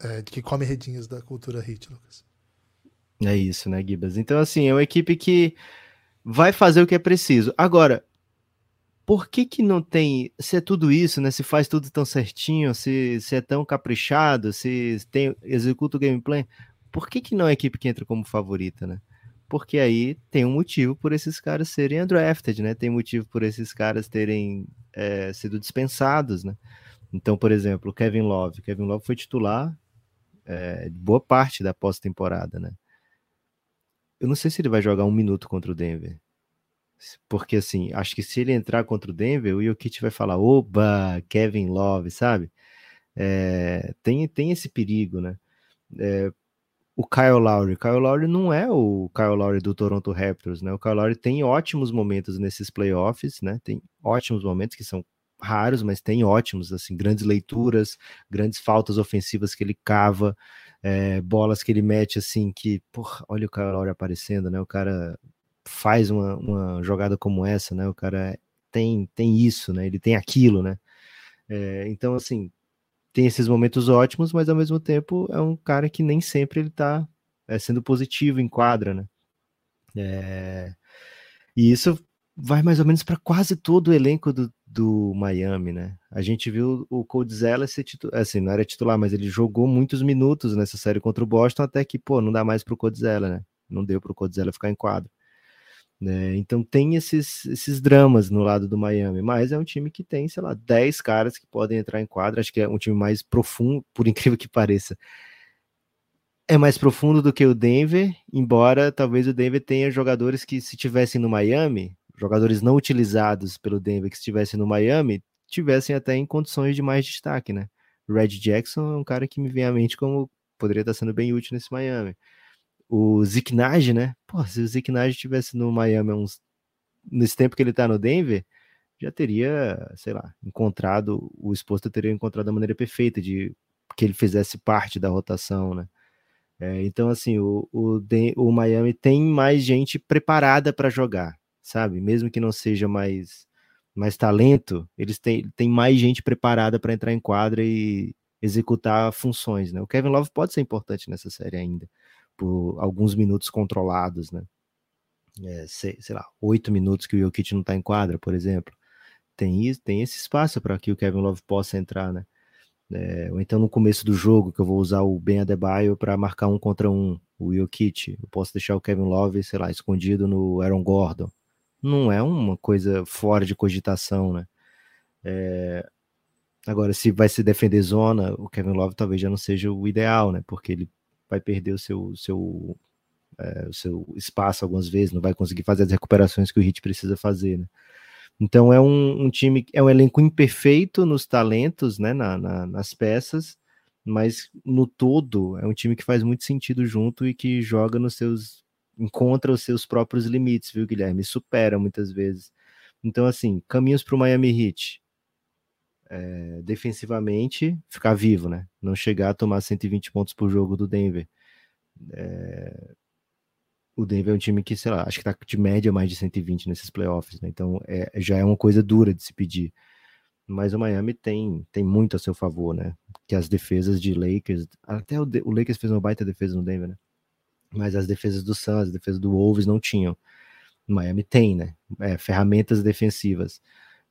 é, de que come redinhas da cultura hit, Lucas. É isso, né, Gibas? Então, assim, é uma equipe que vai fazer o que é preciso. Agora, por que que não tem, se é tudo isso, né, se faz tudo tão certinho, se, se é tão caprichado, se tem, executa o gameplay, por que que não é a equipe que entra como favorita, né? Porque aí tem um motivo por esses caras serem undrafted, né? Tem motivo por esses caras terem é, sido dispensados, né? Então, por exemplo, Kevin Love. Kevin Love foi titular é, boa parte da pós-temporada, né? Eu não sei se ele vai jogar um minuto contra o Denver. Porque, assim, acho que se ele entrar contra o Denver, o Jokic vai falar, oba, Kevin Love, sabe? É, tem, tem esse perigo, né? É, o Kyle Lowry. Kyle Lowry não é o Kyle Lowry do Toronto Raptors, né? O Kyle Lowry tem ótimos momentos nesses playoffs, né? Tem ótimos momentos que são raros, mas tem ótimos, assim, grandes leituras, grandes faltas ofensivas que ele cava, é, bolas que ele mete, assim, que, porra, olha o Kyle Lowry aparecendo, né? O cara faz uma, uma jogada como essa, né? O cara tem, tem isso, né? Ele tem aquilo, né? É, então, assim, tem esses momentos ótimos, mas ao mesmo tempo é um cara que nem sempre ele tá é, sendo positivo em quadra, né? É... E isso vai mais ou menos para quase todo o elenco do, do Miami, né? A gente viu o Coldzella ser titular, assim, não era titular, mas ele jogou muitos minutos nessa série contra o Boston, até que, pô, não dá mais pro Coldzella, né? Não deu pro Coldzella ficar em quadro. Né? Então tem esses, esses dramas no lado do Miami, mas é um time que tem, sei lá, 10 caras que podem entrar em quadra. Acho que é um time mais profundo, por incrível que pareça. É mais profundo do que o Denver, embora talvez o Denver tenha jogadores que, se tivessem no Miami, jogadores não utilizados pelo Denver que estivessem no Miami, tivessem até em condições de mais destaque, né? Red Jackson é um cara que me vem à mente como poderia estar sendo bem útil nesse Miami. O Ziknage, né? Pô, se o Ziknage estivesse no Miami uns, nesse tempo que ele tá no Denver, já teria, sei lá, encontrado, o exposto teria encontrado a maneira perfeita de que ele fizesse parte da rotação, né? É, então, assim, o, o, o Miami tem mais gente preparada para jogar, sabe? Mesmo que não seja mais, mais talento, eles têm, têm mais gente preparada para entrar em quadra e executar funções, né? O Kevin Love pode ser importante nessa série ainda, por alguns minutos controlados, né? É, sei, sei, lá, oito minutos que o Jokic não está em quadra, por exemplo. Tem, tem esse espaço para que o Kevin Love possa entrar, né? É, ou então no começo do jogo, que eu vou usar o Ben Adebayo para marcar um contra um, o Jokic. Eu posso deixar o Kevin Love, sei lá, escondido no Aaron Gordon. Não é uma coisa fora de cogitação, né? É... Agora, se vai se defender zona, o Kevin Love talvez já não seja o ideal, né? Porque ele vai perder o seu, seu, é, o seu espaço algumas vezes, não vai conseguir fazer as recuperações que o Hit precisa fazer, né? Então é um, um, time, é um elenco imperfeito nos talentos, né, na, na, nas peças, mas no todo é um time que faz muito sentido junto e que joga nos seus, encontra os seus próprios limites, viu, Guilherme? Supera muitas vezes. Então, assim, caminhos para o Miami Heat. É, defensivamente, ficar vivo, né? Não chegar a tomar 120 pontos por jogo do Denver. É, o Denver é um time que, sei lá, acho que tá de média mais de 120 nesses playoffs, né? Então é, já é uma coisa dura de se pedir. Mas o Miami tem, tem muito a seu favor, né? Que as defesas de Lakers, até o, o Lakers fez uma baita defesa no Denver, né? Mas as defesas do Suns, as defesas do Wolves não tinham. Miami tem, né? É, ferramentas defensivas.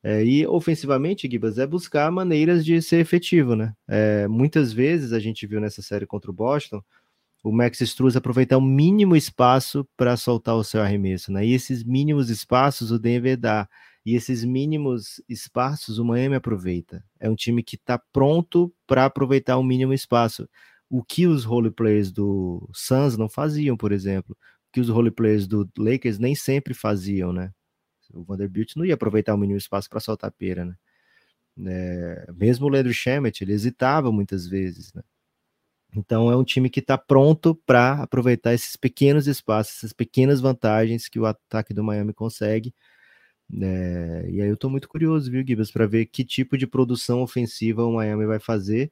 É, e ofensivamente, Gibas, é buscar maneiras de ser efetivo, né? É, muitas vezes a gente viu nessa série contra o Boston o Max Struz aproveitar o mínimo espaço para soltar o seu arremesso, né? E esses mínimos espaços o Denver dá. E esses mínimos espaços o Miami aproveita. É um time que está pronto para aproveitar o mínimo espaço. O que os role players do Suns não faziam, por exemplo. O que os role players do Lakers nem sempre faziam, né? O Vanderbilt não ia aproveitar o mínimo espaço para soltar a pera, né? É, mesmo o Leandro Shemet, ele hesitava muitas vezes, né? Então é um time que está pronto para aproveitar esses pequenos espaços, essas pequenas vantagens que o ataque do Miami consegue. É, e aí eu estou muito curioso, viu, Gibas, para ver que tipo de produção ofensiva o Miami vai fazer.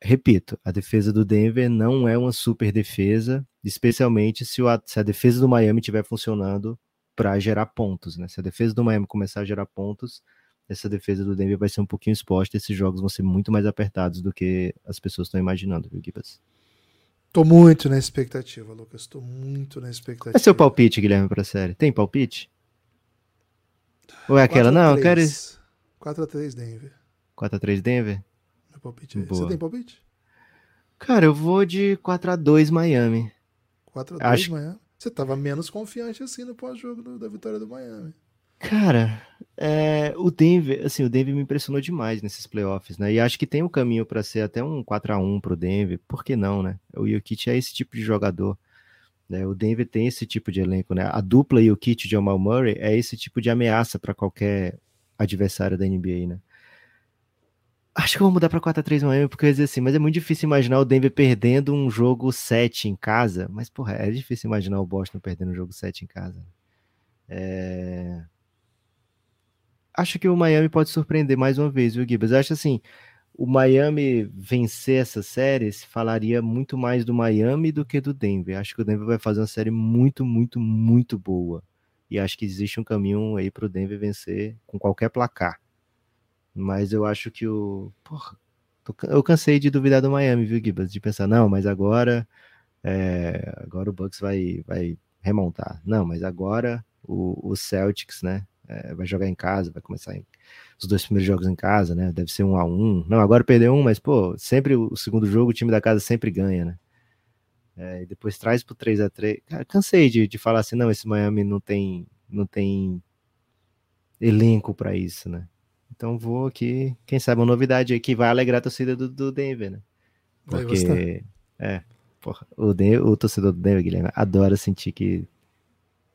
Repito, a defesa do Denver não é uma super defesa, especialmente se, o, se a defesa do Miami estiver funcionando para gerar pontos. Né? Se a defesa do Miami começar a gerar pontos, essa defesa do Denver vai ser um pouquinho exposta. Esses jogos vão ser muito mais apertados do que as pessoas estão imaginando, viu, Gibas? Tô muito na expectativa, Lucas. Tô muito na expectativa. É seu palpite, Guilherme, pra série? Tem palpite? Ou é aquela? Não, eu quero. 4x3 Denver. 4x3 Denver? Meu palpite é Você tem palpite? Cara, eu vou de 4x2 Miami. 4x2 Acho... Miami? Você tava menos confiante assim no pós-jogo da vitória do Miami. Cara, é, o Denver, assim, o Denver me impressionou demais nesses playoffs, né? E acho que tem um caminho para ser até um 4 a 1 pro Denver. Por que não, né? O Jokic é esse tipo de jogador. Né? O Denver tem esse tipo de elenco, né? A dupla Jokic de Jamal Murray é esse tipo de ameaça para qualquer adversário da NBA, né? Acho que eu vou mudar para 4 a 3 Miami, porque eu ia dizer assim, mas é muito difícil imaginar o Denver perdendo um jogo 7 em casa. Mas, porra, é difícil imaginar o Boston perdendo um jogo 7 em casa. É acho que o Miami pode surpreender mais uma vez, viu, Gibas? Eu acho assim, o Miami vencer essa série falaria muito mais do Miami do que do Denver. Acho que o Denver vai fazer uma série muito, muito, muito boa. E acho que existe um caminho aí para o Denver vencer com qualquer placar. Mas eu acho que o. Porra, eu cansei de duvidar do Miami, viu, Gibas? De pensar, não, mas agora. É, agora o Bucks vai, vai remontar. Não, mas agora o, o Celtics, né? é, vai jogar em casa, vai começar em, os dois primeiros jogos em casa, né? Deve ser um a um. Não, agora perdeu um, mas pô, sempre o segundo jogo o time da casa sempre ganha, né? É, e depois traz pro 3 a 3 Cara, cansei de, de falar assim, não, esse Miami não tem, não tem elenco para isso, né? Então vou aqui, quem sabe uma novidade aí que vai alegrar a torcida do, do Denver, né? Porque, é, porra, o, Denver, o torcedor do Denver, Guilherme, adora sentir que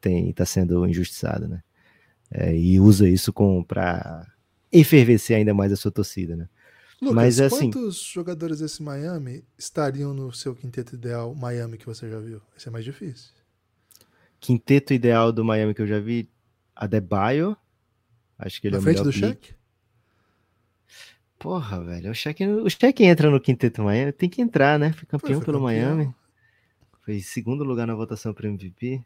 tem, tá sendo injustiçado, né? é, e usa isso para efervescer ainda mais a sua torcida, né? Lucas, Mas, assim, quantos jogadores desse Miami estariam no seu quinteto ideal Miami que você já viu? Esse é mais difícil. quinteto ideal do Miami que eu já vi, Adebayo. Acho que ele Na é o frente melhor do pick. Shaq? Porra, velho, o Shaq, o Shaq entra no quinteto Miami, tem que entrar, né? Foi campeão foi pelo campeão. Miami. Foi segundo lugar na votação para MVP.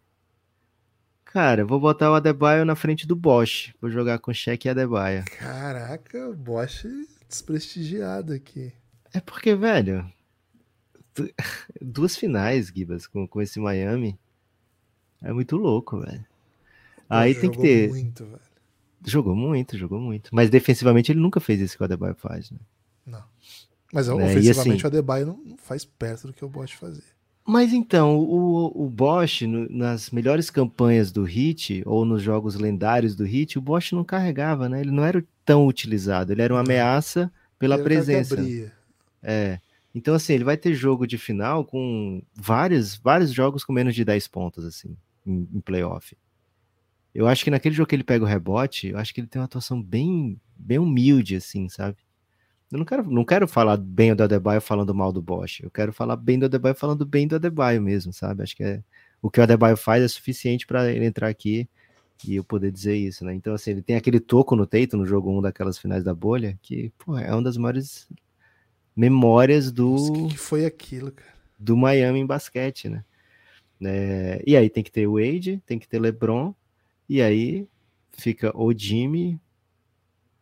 Cara, eu vou botar o Adebayo na frente do Bosch. Vou jogar com Shaq e Adebayo. Caraca, o Bosch desprestigiado aqui. É porque, velho, du- duas finais, Gibas, com, com esse Miami. É muito louco, velho. Aí tem que ter. muito, velho. Jogou muito, jogou muito. Mas defensivamente ele nunca fez isso que o Adebayo faz, né? Não. Mas É, e ofensivamente assim- o Adebayo não, não faz perto do que o Bosch fazia. Mas então, o, o Bosch, no- nas melhores campanhas do Hit, ou nos jogos lendários do Hit, o Bosch não carregava, né? Ele não era tão utilizado, ele era uma ameaça pela Ele presença. É. Então, assim, ele vai ter jogo de final com vários, vários jogos com menos de 10 pontos, assim, em, em playoff. Eu acho que naquele jogo que ele pega o rebote, eu acho que ele tem uma atuação bem, bem humilde, assim, sabe? Eu não quero, não quero falar bem do Adebayo falando mal do Bosch. Eu quero falar bem do Adebayo falando bem do Adebayo mesmo, sabe? Acho que é, o que o Adebayo faz é suficiente para ele entrar aqui e eu poder dizer isso, né? Então, assim, ele tem aquele toco no teito no jogo 1 daquelas finais da bolha, que, pô, é uma das maiores memórias do, Nossa, o que, que foi aquilo, cara? do Miami em basquete, né? É, e aí tem que ter o Wade, tem que ter LeBron, e aí fica o Jimmy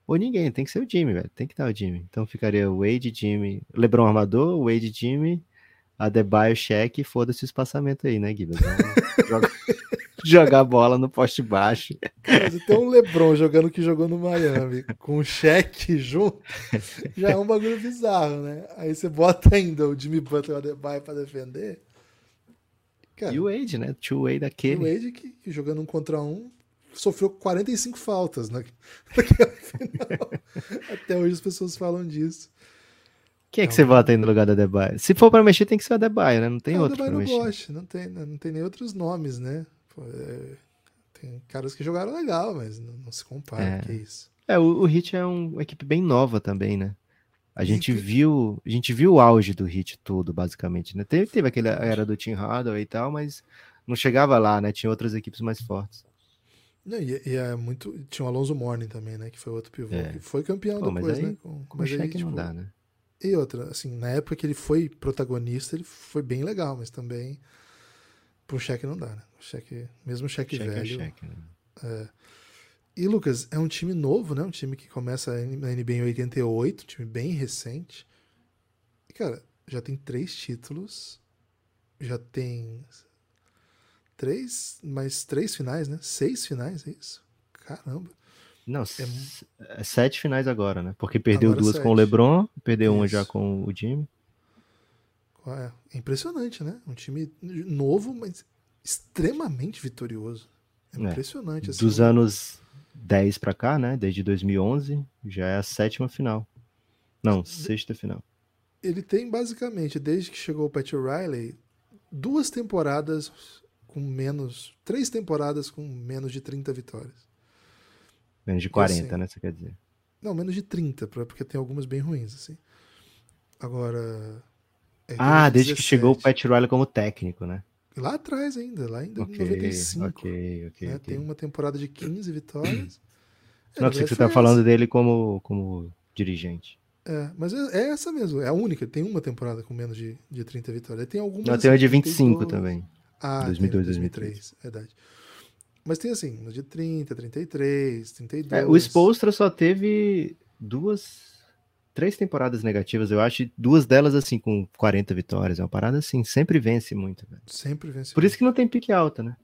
ou ninguém, tem que ser o Jimmy, velho, tem que estar o Jimmy. Então ficaria o Wade, Jimmy, LeBron armador, Wade, Jimmy, Adebayo, Shaq, e foda-se o espaçamento aí, né, Gibbs? Vamos jogar, bola no poste baixo. Você tem um LeBron jogando que jogou no Miami com o cheque junto, já é um bagulho bizarro, né? Aí você bota ainda o Jimmy Butler e o Adebayo pra defender. Cara, E o Wade, né? Two Way e o daquele. Wade que, que jogando um contra um sofreu 45 faltas na, naquela final. Até hoje as pessoas falam disso. Quem é que você bota aí no lugar do Adebayo? Se for pra mexer, tem que ser o Adebayo, né? Não tem o outro não mexer. não tem, não tem nem outros nomes, né? Pô, é, tem caras que jogaram legal, mas não, não se compara, É. que isso. É, o, o Heat é um- uma equipe bem nova também, né? A gente viu, a gente viu o auge do Heat todo, basicamente, né? Teve, teve aquela era do Tim Hardaway e tal, mas não chegava lá, né? Tinha outras equipes mais fortes. Não, e, e é muito. Tinha o Alonso Morning também, né? Que foi outro pivô. É. Que foi campeão Pô, depois, aí, né? Com, Com mas aí, tipo, não dá, né? E outra, assim, na época que ele foi protagonista, ele foi bem legal, mas também pro Shaq não dá, né? O Shaq, mesmo o Shaq, Shaq é velho. Shaq, né? E Lucas, é um time novo, né? Um time que começa na NBA em 88, um time bem recente. E, cara, já tem três títulos, já tem três, mais três finais, né? Seis finais, é isso? Caramba. Não, s- é sete finais agora, né? Porque perdeu Agora duas com o sete. LeBron, perdeu uma Isso. já com o Jimmy. É, é impressionante, né? Um time novo, mas extremamente vitorioso. É É, impressionante. assim. Dos anos 10 pra cá, né? Desde 2011, já é a sétima final. Não, sexta final. Ele tem basicamente, desde que chegou o Pat Riley, duas temporadas com menos. Três temporadas com menos de 30 vitórias. Menos de 40, assim, né? Você quer dizer. Não, menos de 30, pra- porque tem algumas bem ruins, assim. Agora. é Ah, desde que 17. chegou o Pat Riley como técnico, né? Lá atrás ainda, lá em Ok, 95. ok, ok. né? Tem uma temporada de 15 vitórias. É, Não, pensei que você tá foi falando dele como, como dirigente. É, mas é, é essa mesmo, é a única. Tem uma temporada com menos de, de 30 vitórias. Tem algumas. Não, tem uma de 25 32. também. Ah, 2002, 2002, 2003, verdade. Mas tem assim, no de 30, 33, 32. É, o Spolstra só teve duas, três temporadas negativas, eu acho, duas delas assim com 40 vitórias. É uma parada assim, sempre vence muito. velho. Sempre venceu. Por isso que não tem pique alta, né?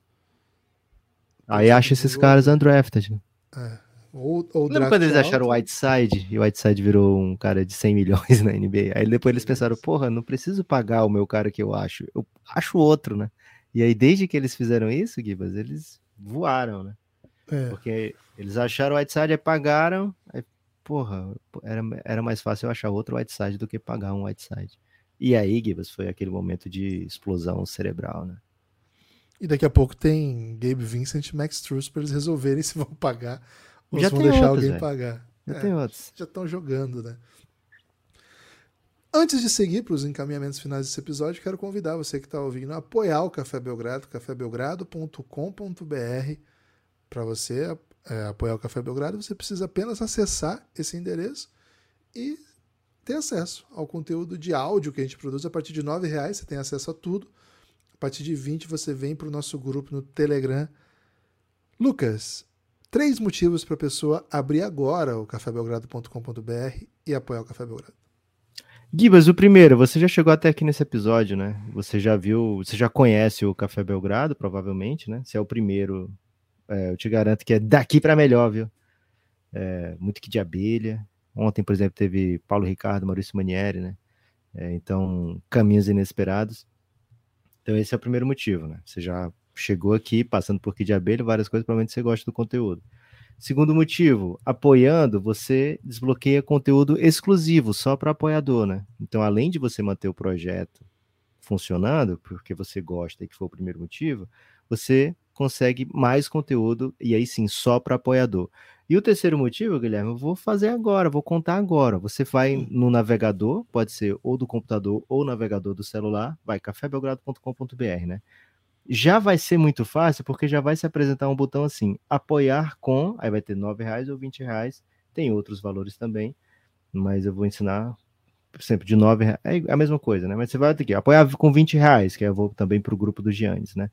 Aí acha esses caras undrafted, né? É. Ou, ou Lembra quando eles alto, acharam o Whiteside e o Whiteside virou um cara de 100 milhões na NBA? Aí depois eles pensaram, porra, não preciso pagar o meu cara que eu acho, eu acho outro, né? E aí desde que eles fizeram isso, Gibas, eles voaram, né? É, Porque eles acharam o Whiteside e pagaram, aí, porra, era, era mais fácil eu achar outro Whiteside do que pagar um Whiteside. E aí, Gibas, foi aquele momento de explosão cerebral, né? E daqui a pouco tem Gabe Vincent e Max Truss pra eles resolverem se vão pagar ou Já se vão deixar outros, alguém velho. pagar. Já É, tem outros. Já estão jogando, né? Antes de seguir para os encaminhamentos finais desse episódio, quero convidar você que está ouvindo a apoiar o Café Belgrado, cafébelgrado.com.br. Para você é, apoiar o Café Belgrado, você precisa apenas acessar esse endereço e ter acesso ao conteúdo de áudio que a gente produz. A partir de R$ reais você tem acesso a tudo. A partir de 20 você vem para o nosso grupo no Telegram. Lucas, três motivos para a pessoa abrir agora o cafébelgrado.com.br e apoiar o Café Belgrado. Gibas, o primeiro, você já chegou até aqui nesse episódio, né? Você já viu, você já conhece o Café Belgrado, provavelmente, né? Se é o primeiro, é, eu te garanto que é daqui para melhor, viu? É, muito que de abelha. Ontem, por exemplo, teve Paulo Ricardo, Maurício Manieri, né? É, então, caminhos inesperados. Então, esse é o primeiro motivo, né? Você já chegou aqui passando por que de abelha, várias coisas, provavelmente você gosta do conteúdo. Segundo motivo, apoiando, você desbloqueia conteúdo exclusivo só para apoiador, né? Então, além de você manter o projeto funcionando, porque você gosta e que foi o primeiro motivo, você consegue mais conteúdo e aí sim só para apoiador. E o terceiro motivo, Guilherme, eu vou fazer agora, vou contar agora. Você vai hum. no navegador, pode ser ou do computador ou navegador do celular, vai cafébelgrado.com.br, né? já vai ser muito fácil, porque já vai se apresentar um botão assim, apoiar com, aí vai ter R$ reais ou R$ reais, tem outros valores também, mas eu vou ensinar sempre de nove reais, é a mesma coisa, né? Mas você vai ter que apoiar com 20 reais, que eu vou também para o grupo do Giannis, né?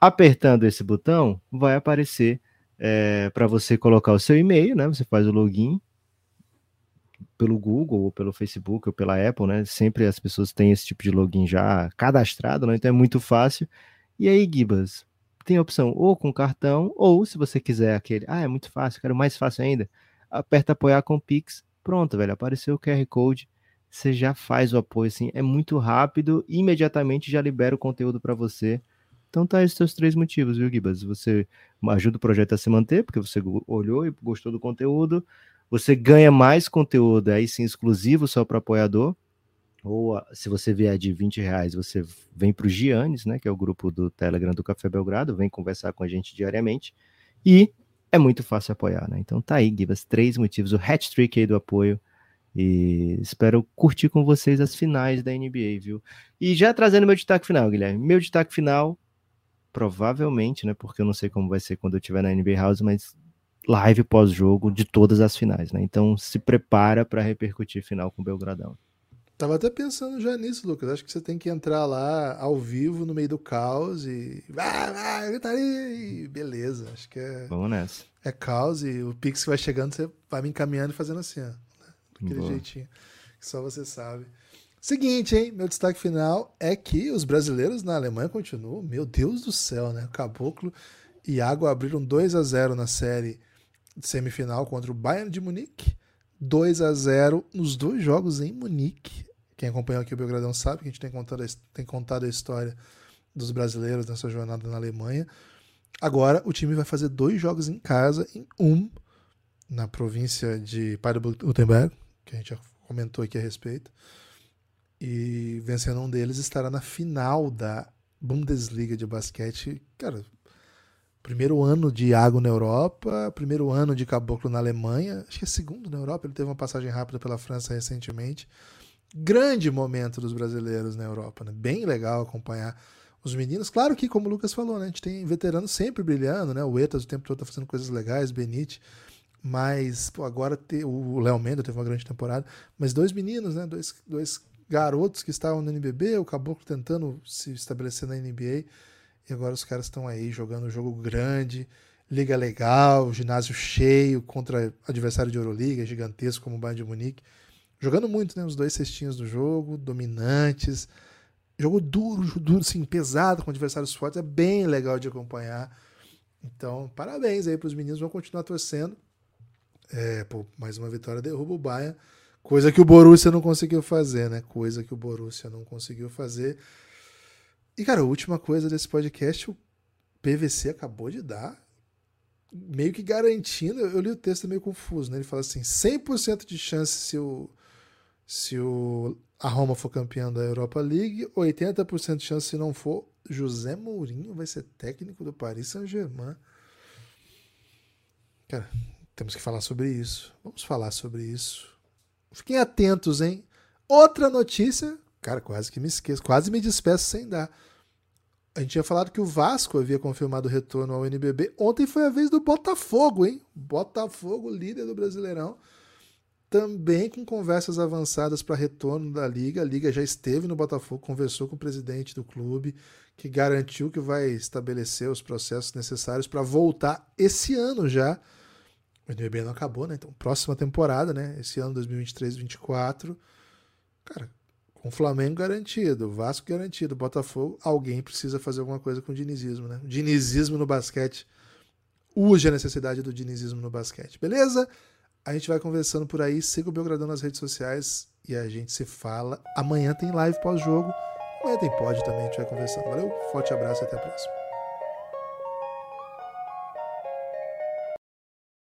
Apertando esse botão, vai aparecer é, para você colocar o seu e-mail, né? Você faz o login pelo Google ou pelo Facebook ou pela Apple, né? Sempre as pessoas têm esse tipo de login já cadastrado, né? Então é muito fácil. E aí, Gibas, tem a opção ou com cartão, ou se você quiser aquele, ah, é muito fácil, quero mais fácil ainda, aperta apoiar com Pix, pronto, velho, apareceu o QR Code, você já faz o apoio assim, é muito rápido, imediatamente já libera o conteúdo para você. Então tá esses seus três motivos, viu, Gibas? Você ajuda o projeto a se manter, porque você olhou e gostou do conteúdo, você ganha mais conteúdo aí sim exclusivo só para apoiador, ou se você vier de 20 reais, você vem para o Giannis, né, que é o grupo do Telegram do Café Belgrado, vem conversar com a gente diariamente, e é muito fácil apoiar, né? Então tá aí, Gibas, três motivos, o hat-trick aí do apoio, e espero curtir com vocês as finais da NBA, viu? E já trazendo meu destaque final, Guilherme, meu destaque final, provavelmente, né, porque eu não sei como vai ser quando eu estiver na NBA House, mas live pós-jogo de todas as finais, né? Então se prepara para repercutir final com o Belgradão. Tava até pensando já nisso, Lucas. Acho que você tem que entrar lá ao vivo no meio do caos e. Ah, ah, gritaria! E beleza. Acho que é. Vamos nessa. É caos e o Pix vai chegando, você vai me encaminhando e fazendo assim, ó. Daquele Boa. jeitinho. Que só você sabe. Seguinte, hein? Meu destaque final é que os brasileiros na Alemanha continuam. Meu Deus do céu, né? Caboclo e Água abriram 2 a 0 na série semifinal contra o Bayern de Munique. 2 a 0 nos dois jogos em Munique. Quem acompanhou aqui o Belgradão sabe que a gente tem contado, tem contado a história dos brasileiros nessa jornada na Alemanha. Agora o time vai fazer dois jogos em casa, em um na província de Baden-Württemberg, que a gente já comentou aqui a respeito. E vencendo um deles estará na final da Bundesliga de basquete. Cara, primeiro ano de Iago na Europa, primeiro ano de Caboclo na Alemanha, acho que é segundo na Europa, ele teve uma passagem rápida pela França recentemente. Grande momento dos brasileiros na Europa, né? Bem legal acompanhar os meninos. Claro que, como o Lucas falou, né? a gente tem veteranos sempre brilhando, né? O Etas o tempo todo tá fazendo coisas legais, Benite. Mas pô, agora te, o Léo Mendo teve uma grande temporada. Mas dois meninos, né? Dois, dois garotos que estavam no NBB, o Caboclo tentando se estabelecer na NBA e agora os caras estão aí jogando um jogo grande, liga legal, ginásio cheio contra adversário de Euroliga, gigantesco como o Bayern de Munique. Jogando muito, né? Os dois cestinhos do jogo, dominantes. Jogo duro, duro, assim, pesado, com adversários fortes. É bem legal de acompanhar. Então, parabéns aí para os meninos. Vão continuar torcendo. É, pô, mais uma vitória derruba o Bayern. Coisa que o Borussia não conseguiu fazer, né? Coisa que o Borussia não conseguiu fazer. E, cara, a última coisa desse podcast, o PVC acabou de dar, meio que garantindo. Eu li o texto meio confuso, né? Ele fala assim: 100% de chance se o, se o, a Roma for campeão da Europa League, 80% de chance se não for. José Mourinho vai ser técnico do Paris Saint-Germain. Cara, temos que falar sobre isso. Vamos falar sobre isso. Fiquem atentos, hein? Outra notícia, cara, quase que me esqueço, quase me despeço sem dar. A gente tinha falado que o Vasco havia confirmado o retorno ao NBB. Ontem foi a vez do Botafogo, hein? Botafogo, líder do Brasileirão. Também com conversas avançadas para retorno da Liga. A Liga já esteve no Botafogo, conversou com o presidente do clube, que garantiu que vai estabelecer os processos necessários para voltar esse ano já. O NBB não acabou, né? Então, próxima temporada, né? Esse ano 2023-2024. Cara, com o Flamengo garantido, Vasco garantido, Botafogo, alguém precisa fazer alguma coisa com o dinizismo, né? O dinizismo no basquete. Urge a necessidade do dinizismo no basquete, beleza? A gente vai conversando por aí, siga o Belgradão nas redes sociais e a gente se fala. Amanhã tem live pós-jogo, amanhã tem pod também, a gente vai conversando. Valeu, forte abraço e até a próxima.